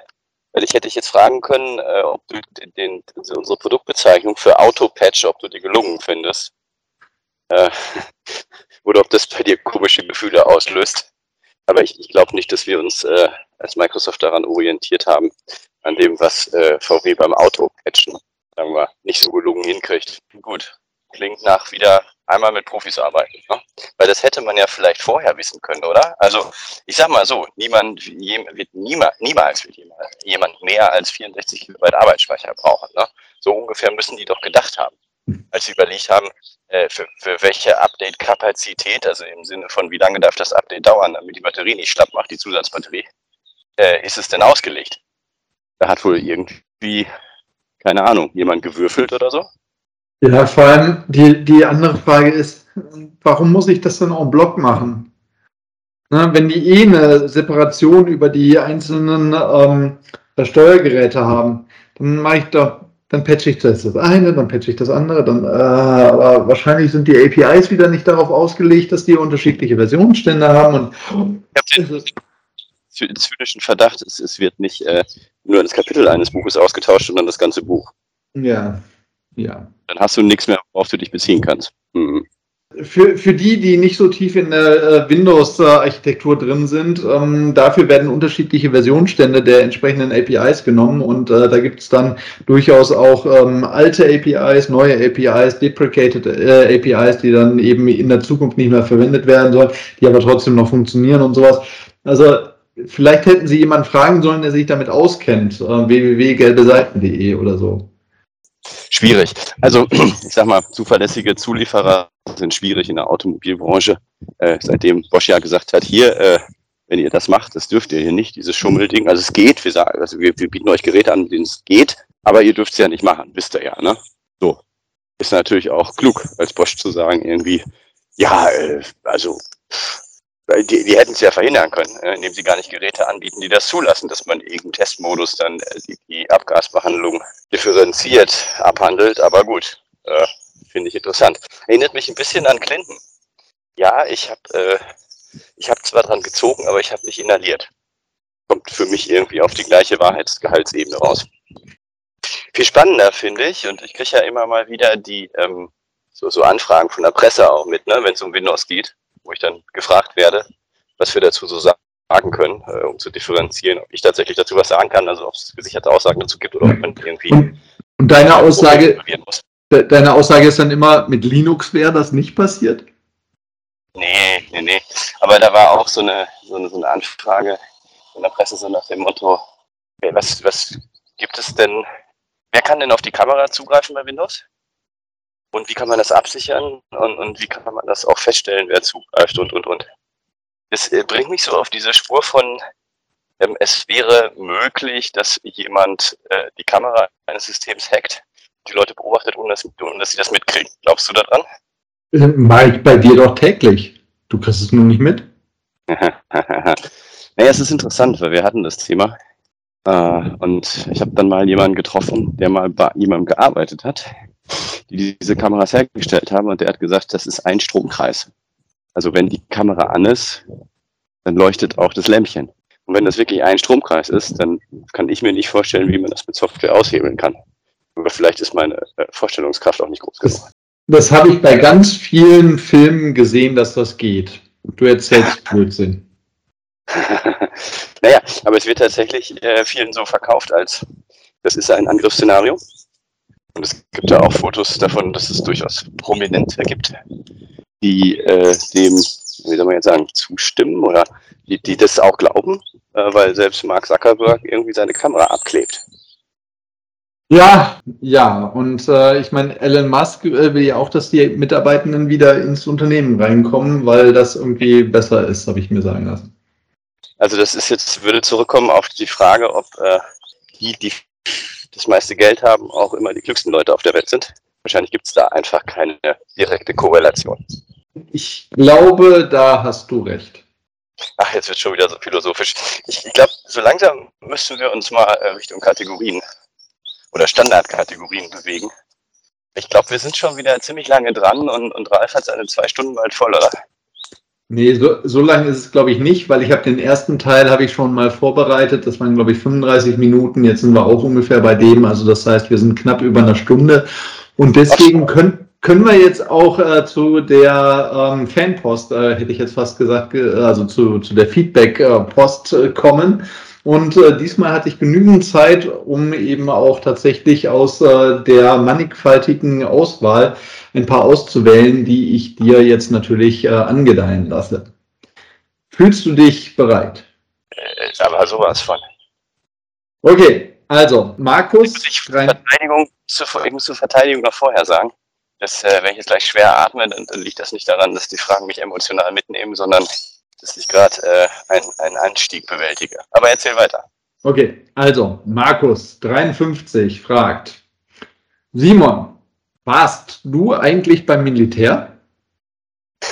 weil ich hätte dich jetzt fragen können, äh, ob du den, den, unsere Produktbezeichnung für Autopatch, ob du die gelungen findest. Äh, oder ob das bei dir komische Gefühle auslöst. Aber ich, ich glaube nicht, dass wir uns äh, als Microsoft daran orientiert haben, an dem, was äh, VW beim Auto-Patchen, sagen wir, nicht so gelungen hinkriegt. Gut, klingt nach wieder einmal mit Profis arbeiten. Ne? Weil das hätte man ja vielleicht vorher wissen können, oder? Also ich sag mal so, niemand wird niemals, niemals wird jemand mehr als 64 Kilobyte Arbeitsspeicher brauchen. Ne? So ungefähr müssen die doch gedacht haben, als sie überlegt haben, äh, für, für welche Update-Kapazität, also im Sinne von wie lange darf das Update dauern, damit die Batterie nicht schlapp macht, die Zusatzbatterie, äh, ist es denn ausgelegt? Da hat wohl irgendwie, keine Ahnung, jemand gewürfelt oder so? Ja, vor allem die, die andere Frage ist, warum muss ich das dann en bloc machen? Na, wenn die eh eine Separation über die einzelnen ähm, Steuergeräte haben, dann mache ich doch, dann patche ich das, das eine, dann patche ich das andere, dann, äh, aber wahrscheinlich sind die APIs wieder nicht darauf ausgelegt, dass die unterschiedliche Versionsstände haben und ich habe den zynischen Verdacht, es, es wird nicht äh, nur das Kapitel eines Buches ausgetauscht, sondern das ganze Buch. Ja, ja. Dann hast du nichts mehr, worauf du dich beziehen kannst. Mhm. Für, für die, die nicht so tief in der äh, Windows-Architektur drin sind, ähm, dafür werden unterschiedliche Versionsstände der entsprechenden APIs genommen und äh, da gibt es dann durchaus auch ähm, alte APIs, neue APIs, deprecated äh, APIs, die dann eben in der Zukunft nicht mehr verwendet werden sollen, die aber trotzdem noch funktionieren und sowas. Also vielleicht hätten Sie jemanden fragen sollen, der sich damit auskennt, äh, www.gelbeseiten.de oder so. Schwierig. Also ich sag mal, zuverlässige Zulieferer sind schwierig in der Automobilbranche. Äh, seitdem Bosch ja gesagt hat, hier, äh, wenn ihr das macht, das dürft ihr hier nicht, dieses Schummelding. Also es geht, wir sagen, also wir, wir bieten euch Geräte an, mit denen es geht, aber ihr dürft es ja nicht machen, wisst ihr ja, ne? So. Ist natürlich auch klug, als Bosch zu sagen, irgendwie, ja, äh, also die, die hätten es ja verhindern können, äh, indem sie gar nicht Geräte anbieten, die das zulassen, dass man irgendeinen Testmodus dann äh, die, die, Abgasbehandlung differenziert abhandelt. Aber gut, äh, finde ich interessant. Erinnert mich ein bisschen an Clinton. Ja, ich habe äh, hab zwar dran gezogen, aber ich habe nicht inhaliert. Kommt für mich irgendwie auf die gleiche Wahrheitsgehaltsebene raus. Viel spannender finde ich, und ich kriege ja immer mal wieder die ähm, so, so Anfragen von der Presse auch mit, ne, wenn es um Windows geht wo ich dann gefragt werde, was wir dazu so sagen können, äh, um zu differenzieren, ob ich tatsächlich dazu was sagen kann, also ob es gesicherte Aussagen dazu gibt oder ob man irgendwie. Und, und deine Aussage, deine Aussage ist dann immer, mit Linux wäre das nicht passiert? Nee, nee, nee. Aber da war auch so eine, so eine, so eine Anfrage in der Presse so nach dem Motto, was, was gibt es denn, wer kann denn auf die Kamera zugreifen bei Windows? Und wie kann man das absichern und, und wie kann man das auch feststellen, wer zugreift und, und, und. Das äh, bringt mich so auf diese Spur von, ähm, es wäre möglich, dass jemand äh, die Kamera eines Systems hackt, die Leute beobachtet, ohne dass, ohne dass sie das mitkriegen. Glaubst du daran? Äh, Mach ich bei dir doch täglich. Du kriegst es nur nicht mit. naja, es ist interessant, weil wir hatten das Thema. Äh, und ich habe dann mal jemanden getroffen, der mal bei jemandem gearbeitet hat die diese Kameras hergestellt haben und der hat gesagt, das ist ein Stromkreis. Also wenn die Kamera an ist, dann leuchtet auch das Lämpchen. Und wenn das wirklich ein Stromkreis ist, dann kann ich mir nicht vorstellen, wie man das mit Software aushebeln kann. Aber vielleicht ist meine äh, Vorstellungskraft auch nicht groß genug. Das habe ich bei ganz vielen Filmen gesehen, dass das geht. Du erzählst Blödsinn. naja, aber es wird tatsächlich äh, vielen so verkauft als, das ist ein Angriffsszenario. Und es gibt ja auch Fotos davon, dass es durchaus Prominente gibt, die äh, dem, wie soll man jetzt sagen, zustimmen oder die, die das auch glauben, äh, weil selbst Mark Zuckerberg irgendwie seine Kamera abklebt. Ja, ja, und äh, ich meine, Elon Musk äh, will ja auch, dass die Mitarbeitenden wieder ins Unternehmen reinkommen, weil das irgendwie besser ist, habe ich mir sagen lassen. Also das ist jetzt, würde zurückkommen auf die Frage, ob äh, die, die das meiste Geld haben, auch immer die klügsten Leute auf der Welt sind. Wahrscheinlich gibt es da einfach keine direkte Korrelation. Ich glaube, da hast du recht. Ach, jetzt wird schon wieder so philosophisch. Ich, ich glaube, so langsam müssten wir uns mal äh, Richtung Kategorien oder Standardkategorien bewegen. Ich glaube, wir sind schon wieder ziemlich lange dran und, und Ralf hat seine zwei Stunden bald voll, oder? Nee, so, so lange ist es, glaube ich, nicht, weil ich habe den ersten Teil habe ich schon mal vorbereitet. Das waren, glaube ich, 35 Minuten. Jetzt sind wir auch ungefähr bei dem. Also das heißt, wir sind knapp über eine Stunde. Und deswegen können, können wir jetzt auch äh, zu der ähm, Fanpost, äh, hätte ich jetzt fast gesagt, also zu, zu der Feedback-Post äh, kommen. Und äh, diesmal hatte ich genügend Zeit, um eben auch tatsächlich aus äh, der mannigfaltigen Auswahl ein paar auszuwählen, die ich dir jetzt natürlich äh, angedeihen lasse. Fühlst du dich bereit? Äh, aber sowas von. Okay, also Markus. Ich, Verteidigung, zu, ich muss zur Verteidigung noch vorher sagen, dass äh, wenn ich jetzt gleich schwer atme, dann, dann, liegt das nicht daran, dass die Fragen mich emotional mitnehmen, sondern dass ich gerade äh, ein, einen Anstieg bewältige. Aber erzähl weiter. Okay, also Markus 53 fragt, Simon, warst du eigentlich beim Militär?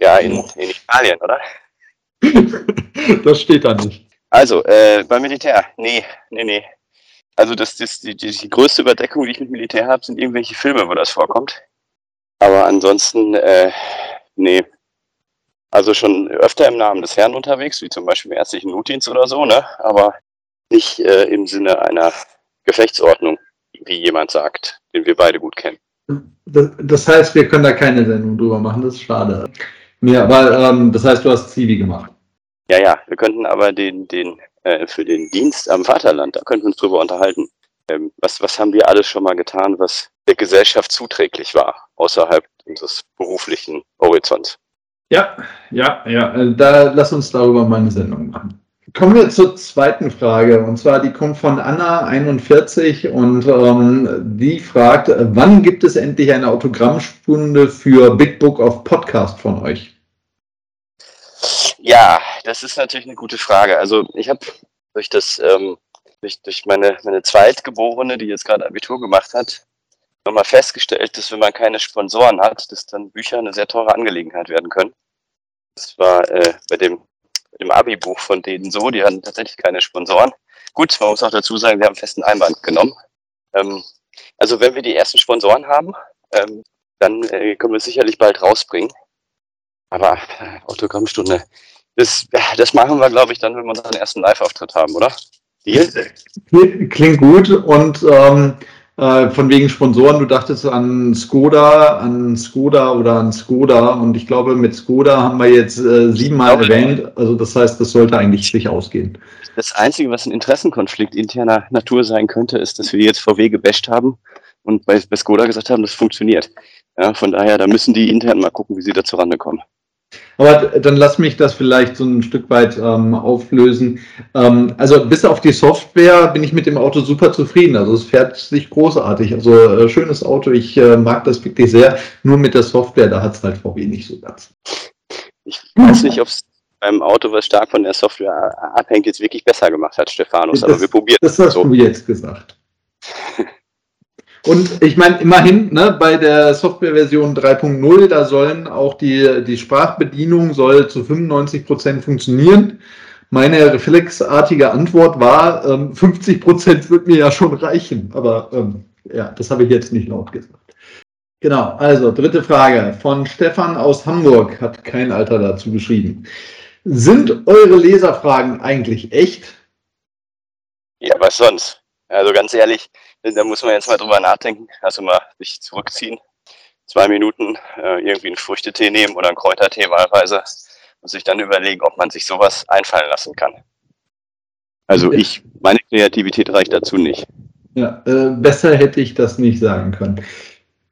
Ja, in, in Italien, oder? das steht da nicht. Also, äh, beim Militär, nee, nee, nee. Also das, das, die, die größte Überdeckung, die ich mit Militär habe, sind irgendwelche Filme, wo das vorkommt. Aber ansonsten, äh, nee, also schon öfter im Namen des Herrn unterwegs, wie zum Beispiel im ärztlichen Notdienst oder so, ne? aber nicht äh, im Sinne einer Gefechtsordnung, wie jemand sagt, den wir beide gut kennen. Das, heißt, wir können da keine Sendung drüber machen, das ist schade. Ja, aber ähm, das heißt, du hast Zivi gemacht. Ja, ja, wir könnten aber den, den, äh, für den Dienst am Vaterland, da könnten wir uns drüber unterhalten. Ähm, was, was haben wir alles schon mal getan, was der Gesellschaft zuträglich war, außerhalb unseres beruflichen Horizonts? Ja, ja, ja. Äh, da lass uns darüber mal eine Sendung machen. Kommen wir zur zweiten Frage. Und zwar, die kommt von Anna41 und ähm, die fragt, wann gibt es endlich eine Autogrammstunde für Big Book of Podcast von euch? Ja, das ist natürlich eine gute Frage. Also ich habe durch das, ähm, durch, durch meine, meine Zweitgeborene, die jetzt gerade Abitur gemacht hat, nochmal festgestellt, dass wenn man keine Sponsoren hat, dass dann Bücher eine sehr teure Angelegenheit werden können. Das war äh, bei dem, dem Abi-Buch von denen so, die hatten tatsächlich keine Sponsoren. Gut, man muss auch dazu sagen, wir haben festen Einband genommen. Ähm, also wenn wir die ersten Sponsoren haben, ähm, dann äh, können wir es sicherlich bald rausbringen. Aber äh, Autogrammstunde, das, das machen wir, glaube ich, dann, wenn wir unseren ersten Live-Auftritt haben, oder? Deal? Klingt gut und ähm, äh, von wegen Sponsoren, du dachtest an Skoda, an Skoda oder an Skoda und ich glaube, mit Skoda haben wir jetzt äh, siebenmal erwähnt, also das heißt, das sollte eigentlich sich ausgehen. Das Einzige, was ein Interessenkonflikt interner Natur sein könnte, ist, dass wir jetzt VW gebasht haben und bei, bei Skoda gesagt haben, das funktioniert. Ja, von daher, da müssen die intern mal gucken, wie sie da zurande kommen. Aber dann lass mich das vielleicht so ein Stück weit ähm, auflösen. Ähm, also bis auf die Software bin ich mit dem Auto super zufrieden. Also es fährt sich großartig. Also äh, schönes Auto, ich äh, mag das wirklich sehr. Nur mit der Software, da hat es halt VW nicht so ganz. Ich weiß nicht, ob es beim Auto, was stark von der Software abhängt, jetzt wirklich besser gemacht hat, Stefanus. Aber wir probieren das. Das hast so. du jetzt gesagt. Und ich meine, immerhin, ne, bei der Softwareversion 3.0, da sollen auch die, die Sprachbedienung soll zu 95 Prozent funktionieren. Meine reflexartige Antwort war, ähm, 50 Prozent wird mir ja schon reichen. Aber ähm, ja, das habe ich jetzt nicht laut gesagt. Genau, also dritte Frage von Stefan aus Hamburg, hat kein Alter dazu geschrieben. Sind eure Leserfragen eigentlich echt? Ja, was sonst? Also ganz ehrlich, da muss man jetzt mal drüber nachdenken. Also mal sich zurückziehen, zwei Minuten äh, irgendwie einen Früchtetee nehmen oder einen Kräutertee wahlweise und sich dann überlegen, ob man sich sowas einfallen lassen kann. Also ich, meine Kreativität reicht dazu nicht. Ja, äh, besser hätte ich das nicht sagen können.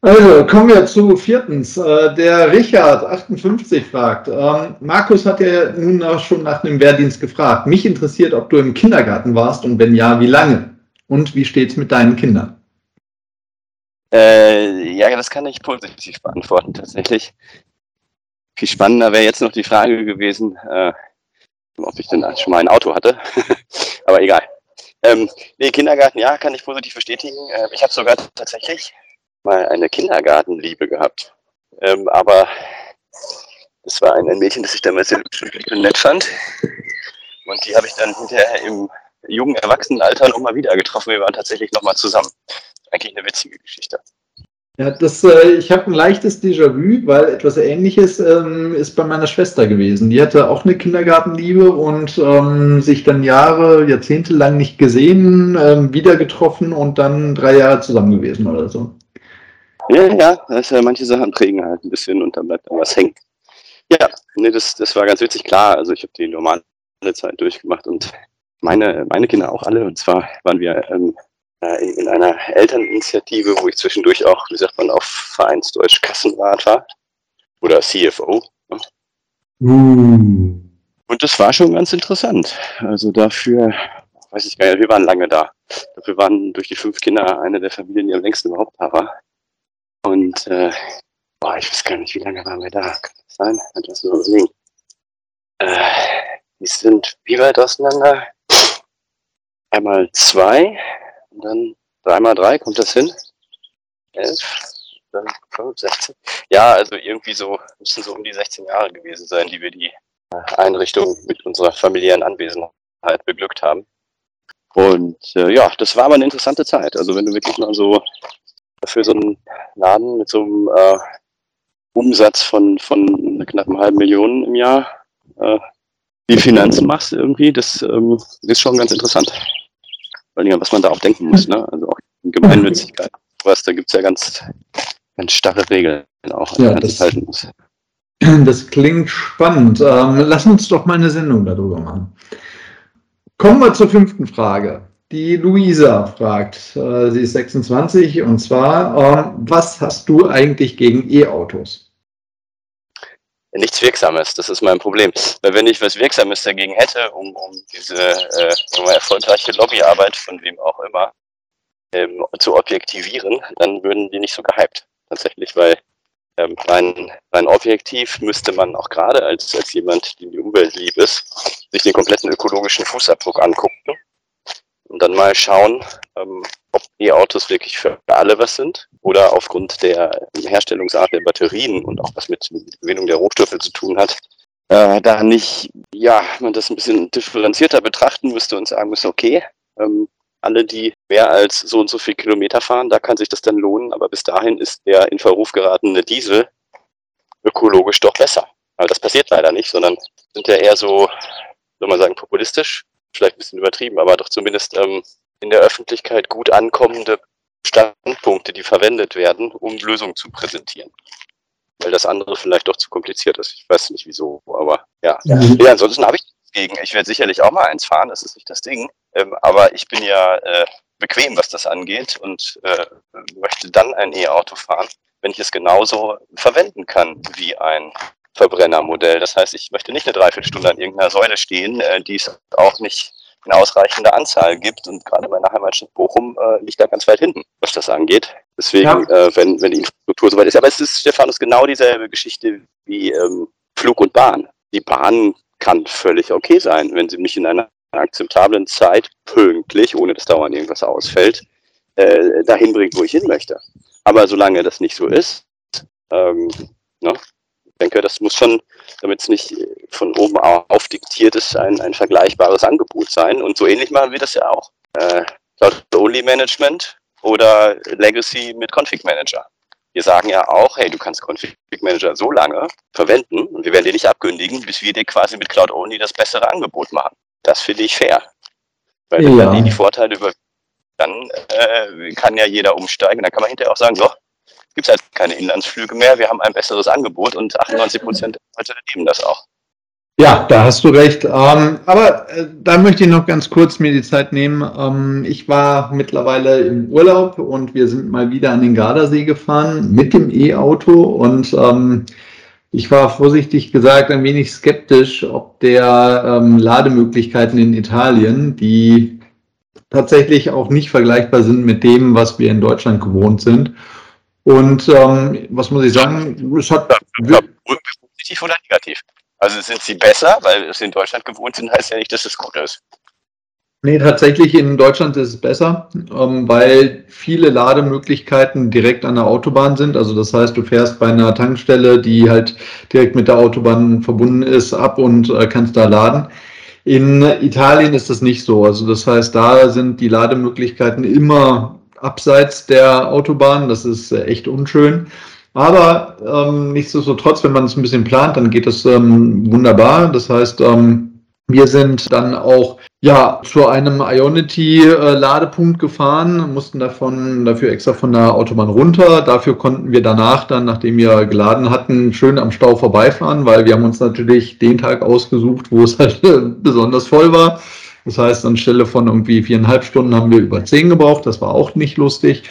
Also kommen wir zu viertens. Äh, der Richard 58 fragt, ähm, Markus hat ja nun auch schon nach dem Wehrdienst gefragt. Mich interessiert, ob du im Kindergarten warst und wenn ja, wie lange? Und wie steht es mit deinen Kindern? Äh, ja, das kann ich positiv beantworten tatsächlich. Viel spannender wäre jetzt noch die Frage gewesen, äh, ob ich denn schon mal ein Auto hatte. Aber egal. Ähm, nee, Kindergarten, ja, kann ich positiv bestätigen. Äh, ich habe sogar tatsächlich mal eine Kindergartenliebe gehabt. Ähm, aber es war ein, ein, Mädchen, das ich damals sehr nett fand. Und die habe ich dann hinterher im jungen Erwachsenenalter nochmal wieder getroffen. Wir waren tatsächlich nochmal zusammen. Eigentlich eine witzige Geschichte. Ja, das, äh, ich habe ein leichtes Déjà-vu, weil etwas Ähnliches ähm, ist bei meiner Schwester gewesen. Die hatte auch eine Kindergartenliebe und ähm, sich dann Jahre, Jahrzehnte lang nicht gesehen, ähm, wieder getroffen und dann drei Jahre zusammen gewesen oder so. Ja, ja, äh, manche Sachen prägen halt ein bisschen und dann bleibt dann was hängen. Ja, nee, das, das war ganz witzig, klar. Also ich habe die normale Zeit durchgemacht und meine, meine Kinder auch alle. Und zwar waren wir ähm, äh, in, in, einer Elterninitiative, wo ich zwischendurch auch, wie sagt man, auf Vereinsdeutsch Kassenrat war. Oder CFO. Ne? Mm. Und das war schon ganz interessant. Also dafür, weiß ich gar nicht, wir waren lange da. Dafür waren durch die fünf Kinder eine der Familien, die am längsten überhaupt da war. Und äh, boah, ich weiß gar nicht, wie lange waren wir da? Kann das sein? Etwas nur überlegen. Äh, die sind wie weit auseinander? Einmal zwei, und dann dreimal drei, kommt das hin? Elf, dann fünf, 16. Ja, also irgendwie so, müssen so um die 16 Jahre gewesen sein, die wir die äh, Einrichtung mit unserer familiären Anwesenheit beglückt haben. Und äh, ja, das war aber eine interessante Zeit. Also wenn du wirklich mal so für so einen Laden mit so einem äh, Umsatz von, von knapp einer halben Million im Jahr äh, die Finanzen machst irgendwie, das ähm, ist schon ganz interessant. Vor allem, was man da auch denken muss, ne? Also auch in Gemeinnützigkeit. Was, da gibt es ja ganz, ganz starre Regeln auch, an ja, das, halten muss. Das klingt spannend. Ähm, lass uns doch mal eine Sendung darüber machen. Kommen wir zur fünften Frage. Die Luisa fragt, äh, sie ist 26 und zwar, äh, was hast du eigentlich gegen E-Autos? Nichts Wirksames. Das ist mein Problem. Weil wenn ich was Wirksames dagegen hätte, um, um diese äh, erfolgreiche Lobbyarbeit von wem auch immer ähm, zu objektivieren, dann würden die nicht so gehypt. Tatsächlich, weil ähm, rein, rein objektiv müsste man auch gerade als, als jemand, die die Umwelt lieb ist, sich den kompletten ökologischen Fußabdruck angucken und dann mal schauen, ähm, ob E-Autos wirklich für alle was sind oder aufgrund der Herstellungsart der Batterien und auch was mit Gewinnung der Rohstoffe zu tun hat, äh, da nicht, ja, man das ein bisschen differenzierter betrachten müsste und sagen müsste, okay, ähm, alle, die mehr als so und so viel Kilometer fahren, da kann sich das dann lohnen, aber bis dahin ist der in Verruf geratene Diesel ökologisch doch besser. Aber das passiert leider nicht, sondern sind ja eher so, soll man sagen, populistisch, vielleicht ein bisschen übertrieben, aber doch zumindest ähm, in der Öffentlichkeit gut ankommende Standpunkte, die verwendet werden, um Lösungen zu präsentieren. Weil das andere vielleicht doch zu kompliziert ist. Ich weiß nicht wieso, aber ja. Mhm. Ja, ansonsten habe ich nichts gegen. Ich werde sicherlich auch mal eins fahren, das ist nicht das Ding. Ähm, aber ich bin ja äh, bequem, was das angeht und äh, möchte dann ein E-Auto fahren, wenn ich es genauso verwenden kann wie ein Verbrennermodell. Das heißt, ich möchte nicht eine Dreiviertelstunde an irgendeiner Säule stehen, äh, die es auch nicht in ausreichender Anzahl gibt. Und gerade meine Heimatstadt Bochum äh, liegt da ganz weit hinten, was das angeht. Deswegen, ja. äh, wenn, wenn die Infrastruktur soweit ist. Aber es ist, Stefan, genau dieselbe Geschichte wie ähm, Flug und Bahn. Die Bahn kann völlig okay sein, wenn sie mich in einer akzeptablen Zeit pünktlich, ohne dass dauernd irgendwas ausfällt, äh, dahin bringt, wo ich hin möchte. Aber solange das nicht so ist, ähm, ne, denke, das muss schon, damit es nicht von oben auf diktiert ist, ein, ein vergleichbares Angebot sein. Und so ähnlich machen wir das ja auch. Äh, Cloud-Only-Management oder Legacy mit Config-Manager. Wir sagen ja auch, hey, du kannst Config Manager so lange verwenden und wir werden dir nicht abkündigen, bis wir dir quasi mit Cloud Only das bessere Angebot machen. Das finde ich fair. Weil wenn ja. man die Vorteile über dann äh, kann ja jeder umsteigen. Dann kann man hinterher auch sagen, so, gibt es halt keine Inlandsflüge mehr. Wir haben ein besseres Angebot und 98 Prozent der Leute nehmen das auch. Ja, da hast du recht. Ähm, aber äh, da möchte ich noch ganz kurz mir die Zeit nehmen. Ähm, ich war mittlerweile im Urlaub und wir sind mal wieder an den Gardasee gefahren mit dem E-Auto und ähm, ich war vorsichtig gesagt ein wenig skeptisch, ob der ähm, Lademöglichkeiten in Italien, die tatsächlich auch nicht vergleichbar sind mit dem, was wir in Deutschland gewohnt sind, und ähm, was muss ich sagen, es hat. Ja, positiv oder negativ? Also sind sie besser, weil sie in Deutschland gewohnt sind, heißt ja nicht, dass es gut ist. Nee, tatsächlich in Deutschland ist es besser, ähm, weil viele Lademöglichkeiten direkt an der Autobahn sind. Also das heißt, du fährst bei einer Tankstelle, die halt direkt mit der Autobahn verbunden ist, ab und äh, kannst da laden. In Italien ist das nicht so. Also das heißt, da sind die Lademöglichkeiten immer abseits der Autobahn. Das ist äh, echt unschön. Aber ähm, nichtsdestotrotz, wenn man es ein bisschen plant, dann geht das ähm, wunderbar. Das heißt, ähm, wir sind dann auch ja, zu einem Ionity-Ladepunkt gefahren, mussten davon, dafür extra von der Autobahn runter. Dafür konnten wir danach dann, nachdem wir geladen hatten, schön am Stau vorbeifahren, weil wir haben uns natürlich den Tag ausgesucht, wo es halt besonders voll war. Das heißt, anstelle von irgendwie viereinhalb Stunden haben wir über zehn gebraucht. Das war auch nicht lustig.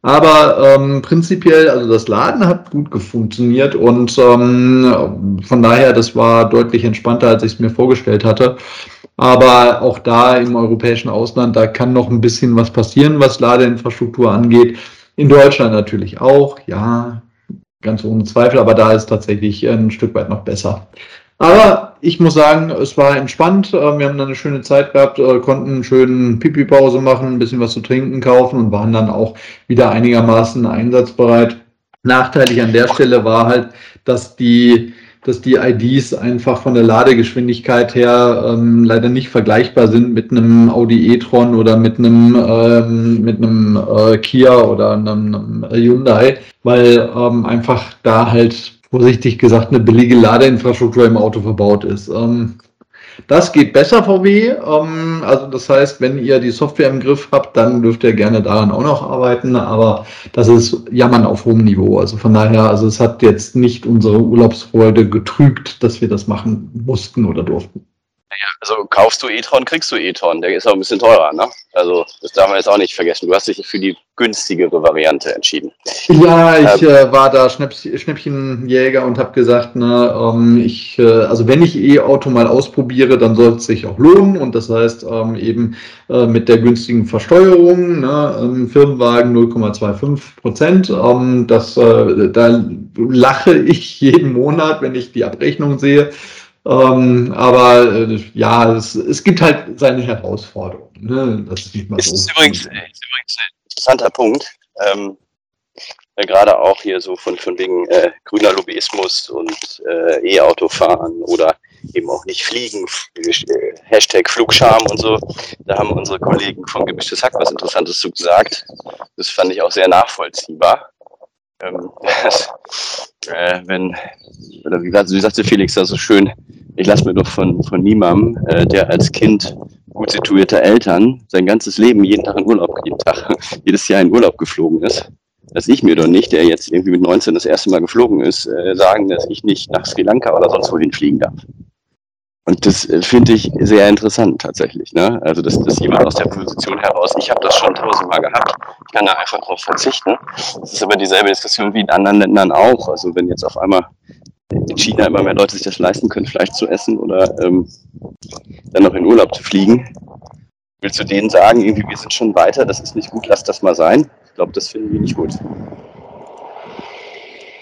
Aber ähm, prinzipiell, also das Laden hat gut funktioniert und ähm, von daher, das war deutlich entspannter, als ich es mir vorgestellt hatte. Aber auch da im europäischen Ausland, da kann noch ein bisschen was passieren, was Ladeinfrastruktur angeht. In Deutschland natürlich auch, ja, ganz ohne Zweifel, aber da ist tatsächlich ein Stück weit noch besser. Aber ich muss sagen, es war entspannt. Äh, wir haben dann eine schöne Zeit gehabt, äh, konnten einen schönen Pipi-Pause machen, ein bisschen was zu trinken kaufen und waren dann auch wieder einigermaßen einsatzbereit. Nachteilig an der Stelle war halt, dass die, dass die IDs einfach von der Ladegeschwindigkeit her ähm, leider nicht vergleichbar sind mit einem Audi e-tron oder mit einem, ähm, mit einem äh, Kia oder einem, einem Hyundai, weil ähm, einfach da halt vorsichtig gesagt, eine billige Ladeinfrastruktur im Auto verbaut ist. Ähm, das geht besser VW. Ähm, also das heißt, wenn ihr die Software im Griff habt, dann dürft ihr gerne daran auch noch arbeiten. Aber das ist Jammern auf hohem Niveau. Also von daher, also es hat jetzt nicht unsere Urlaubsfreude getrügt, dass wir das machen mussten oder durften. Naja, also kaufst du e-tron, kriegst du e-tron. Der ist auch ein bisschen teurer, ne? Also das darf man jetzt auch nicht vergessen. Du hast dich für die günstigere Variante entschieden. Ja, ich ähm, äh, war da Schnäpps Schnäppchenjäger und habe gesagt, ne, ähm, ich, äh, also wenn ich E-Auto mal ausprobiere, dann soll es sich auch lohnen. Und das heißt ähm, eben äh, mit der günstigen Versteuerung, ne, ähm, Firmenwagen 0,25 Prozent. Ähm, das, äh, da lache ich jeden Monat, wenn ich die Abrechnung sehe. Ähm, aber äh, ja, es, es gibt halt seine Herausforderungen. Ne? Das ist, nicht ist, so übrigens, ist übrigens ein interessanter Punkt. Ähm, ja, gerade auch hier so von, von wegen äh, grüner Lobbyismus und äh, E-Autofahren oder eben auch nicht fliegen, äh, Hashtag Flugscham und so. Da haben unsere Kollegen von Gemischtes Hack was Interessantes zu gesagt. Das fand ich auch sehr nachvollziehbar. Ähm, äh, wenn, oder wie, wie sagte Felix da so schön, ich lasse mir doch von, von niemandem, äh, der als Kind gut situierter Eltern sein ganzes Leben jeden Tag in Urlaub, jeden Tag, jedes Jahr in Urlaub geflogen ist, dass ich mir doch nicht, der jetzt irgendwie mit 19 das erste Mal geflogen ist, äh, sagen, dass ich nicht nach Sri Lanka oder sonst wohin fliegen darf. Und das äh, finde ich sehr interessant tatsächlich. Ne? Also, dass, dass jemand aus der Position heraus, ich habe das schon tausendmal gehabt, ich kann da einfach drauf verzichten. Das ist aber dieselbe Diskussion wie in anderen Ländern auch. Also, wenn jetzt auf einmal in China immer mehr Leute sich das leisten können, Fleisch zu essen oder ähm, dann noch in Urlaub zu fliegen, willst du denen sagen, irgendwie, wir sind schon weiter, das ist nicht gut, lass das mal sein? Ich glaube, das finden die nicht gut.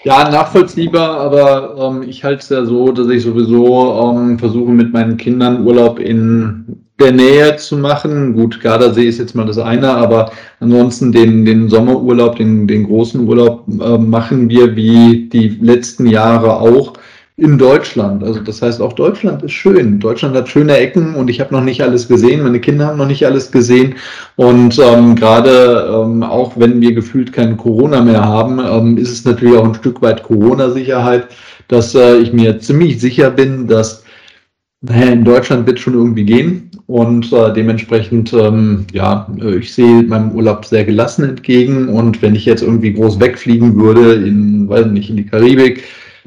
Ja, nachvollziehbar, aber ähm, ich halte es ja so, dass ich sowieso ähm, versuche, mit meinen Kindern Urlaub in der Nähe zu machen. Gut, Gardasee ist jetzt mal das eine, aber ansonsten den, den Sommerurlaub, den, den großen Urlaub äh, machen wir wie die letzten Jahre auch in Deutschland. Also das heißt, auch Deutschland ist schön. Deutschland hat schöne Ecken und ich habe noch nicht alles gesehen. Meine Kinder haben noch nicht alles gesehen. Und ähm, gerade ähm, auch wenn wir gefühlt kein Corona mehr haben, ähm, ist es natürlich auch ein Stück weit Corona-Sicherheit, dass äh, ich mir ziemlich sicher bin, dass naja, in Deutschland wird schon irgendwie gehen. Und äh, dementsprechend, ähm, ja, ich sehe meinem Urlaub sehr gelassen entgegen. Und wenn ich jetzt irgendwie groß wegfliegen würde, in, weiß nicht, in die Karibik,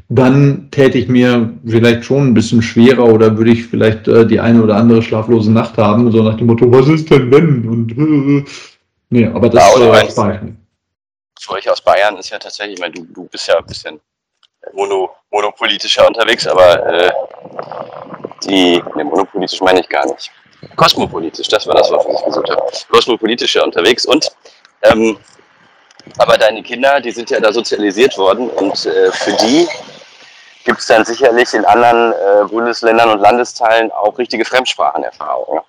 dann täte ich mir vielleicht schon ein bisschen schwerer oder würde ich vielleicht äh, die eine oder andere schlaflose Nacht haben, so nach dem Motto, was ist denn wenn? Und äh, nee, aber das ja, äh, nicht. Für euch aus Bayern ist ja tatsächlich, ich meine, du, du bist ja ein bisschen mono, monopolitischer unterwegs, aber äh, die, ne, monopolitisch meine ich gar nicht. Kosmopolitisch, das war das, was ich gesucht habe. Kosmopolitischer unterwegs und ähm, aber deine Kinder, die sind ja da sozialisiert worden und äh, für die gibt es dann sicherlich in anderen äh, Bundesländern und Landesteilen auch richtige Fremdsprachenerfahrungen.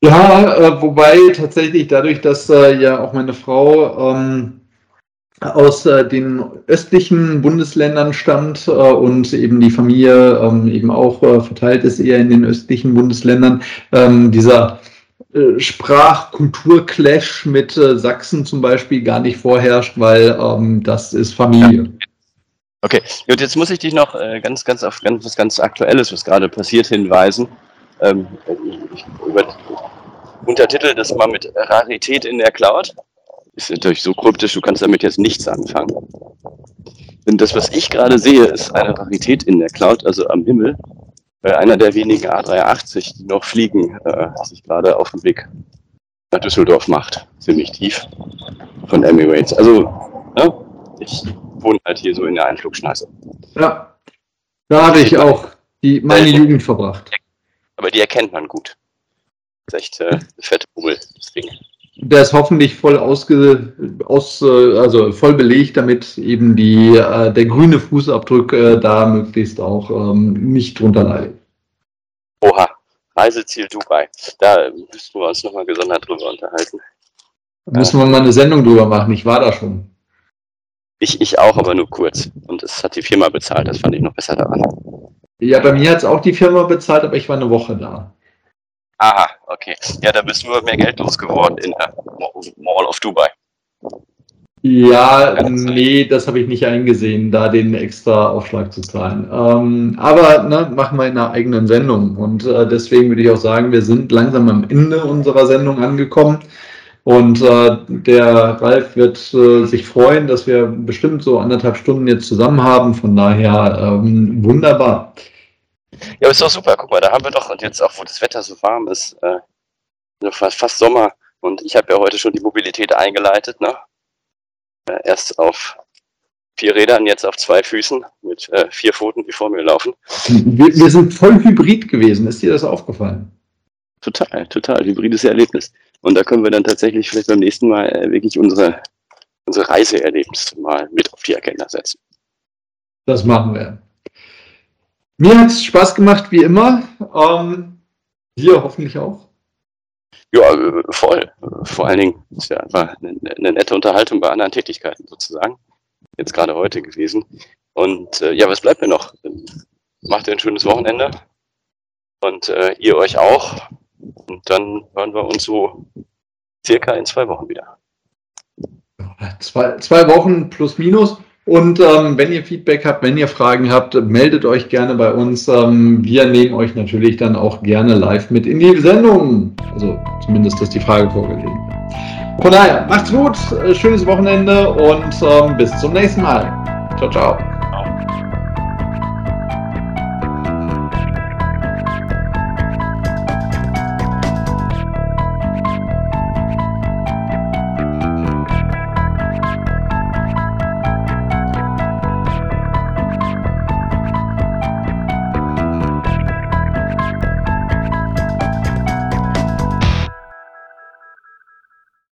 Ja, äh, wobei tatsächlich dadurch, dass äh, ja auch meine Frau ähm, aus äh, den östlichen Bundesländern stammt äh, und eben die Familie ähm, eben auch äh, verteilt ist eher in den östlichen Bundesländern, ähm, dieser Sprach-Kultur-Clash mit Sachsen zum Beispiel gar nicht vorherrscht, weil ähm, das ist Familie. Okay, und jetzt muss ich dich noch ganz, ganz auf ganz, was ganz Aktuelles, was gerade passiert, hinweisen. Ähm, über Untertitel das mal mit Rarität in der Cloud. Ist natürlich so kryptisch, du kannst damit jetzt nichts anfangen. Denn das, was ich gerade sehe, ist eine Rarität in der Cloud, also am Himmel. Bei einer der wenigen A380, die noch fliegen, äh, sich gerade auf dem Weg nach Düsseldorf macht. Ziemlich tief von Emirates. Also, ne, ich wohne halt hier so in der Einflugschneise. Ja, da habe ich auch die, meine Jugend verbracht. Aber die erkennt man gut. Das ist echt äh, fette Hummel, Ding. Der ist hoffentlich voll ausge, aus, äh, also voll belegt, damit eben die, äh, der grüne Fußabdruck äh, da möglichst auch ähm, nicht drunter leidet. Oha, Reiseziel Dubai. Da müssen wir uns nochmal gesondert drüber unterhalten. Da müssen wir mal eine Sendung drüber machen. Ich war da schon. Ich, ich auch, aber nur kurz. Und es hat die Firma bezahlt. Das fand ich noch besser daran. Ja, bei mir hat es auch die Firma bezahlt, aber ich war eine Woche da. Aha, okay. Ja, da bist du mehr Geld losgeworden in der Mall of Dubai. Ja, nee, das habe ich nicht eingesehen, da den extra Aufschlag zu zahlen. Ähm, aber ne, machen wir in einer eigenen Sendung. Und äh, deswegen würde ich auch sagen, wir sind langsam am Ende unserer Sendung angekommen. Und äh, der Ralf wird äh, sich freuen, dass wir bestimmt so anderthalb Stunden jetzt zusammen haben. Von daher ähm, wunderbar. Ja, aber ist doch super. Guck mal, da haben wir doch, und jetzt auch, wo das Wetter so warm ist, äh, fast, fast Sommer. Und ich habe ja heute schon die Mobilität eingeleitet, ne? Erst auf vier Rädern, jetzt auf zwei Füßen mit äh, vier Pfoten, die vor mir laufen. Wir, wir, sind voll hybrid gewesen. Ist dir das aufgefallen? Total, total. Hybrides Erlebnis. Und da können wir dann tatsächlich vielleicht beim nächsten Mal äh, wirklich unsere, unsere Reiseerlebnis mal mit auf die Agenda setzen. Das machen wir. Mir hat es Spaß gemacht, wie immer. Ähm, dir hoffentlich auch. Ja, äh, voll. Vor allen Dingen ist ja einfach eine, eine nette Unterhaltung bei anderen Tätigkeiten sozusagen. Jetzt gerade heute gewesen. Und äh, ja, was bleibt mir noch? Macht ihr ein schönes Wochenende. Und äh, ihr euch auch. Und dann hören wir uns so circa in zwei Wochen wieder. Zwei, zwei Wochen plus minus. Und ähm, wenn ihr Feedback habt, wenn ihr Fragen habt, meldet euch gerne bei uns. Ähm, wir nehmen euch natürlich dann auch gerne live mit in die Sendung. Also zumindest ist die Frage vorgelegen. Von daher, macht's gut, äh, schönes Wochenende und ähm, bis zum nächsten Mal. Ciao, ciao.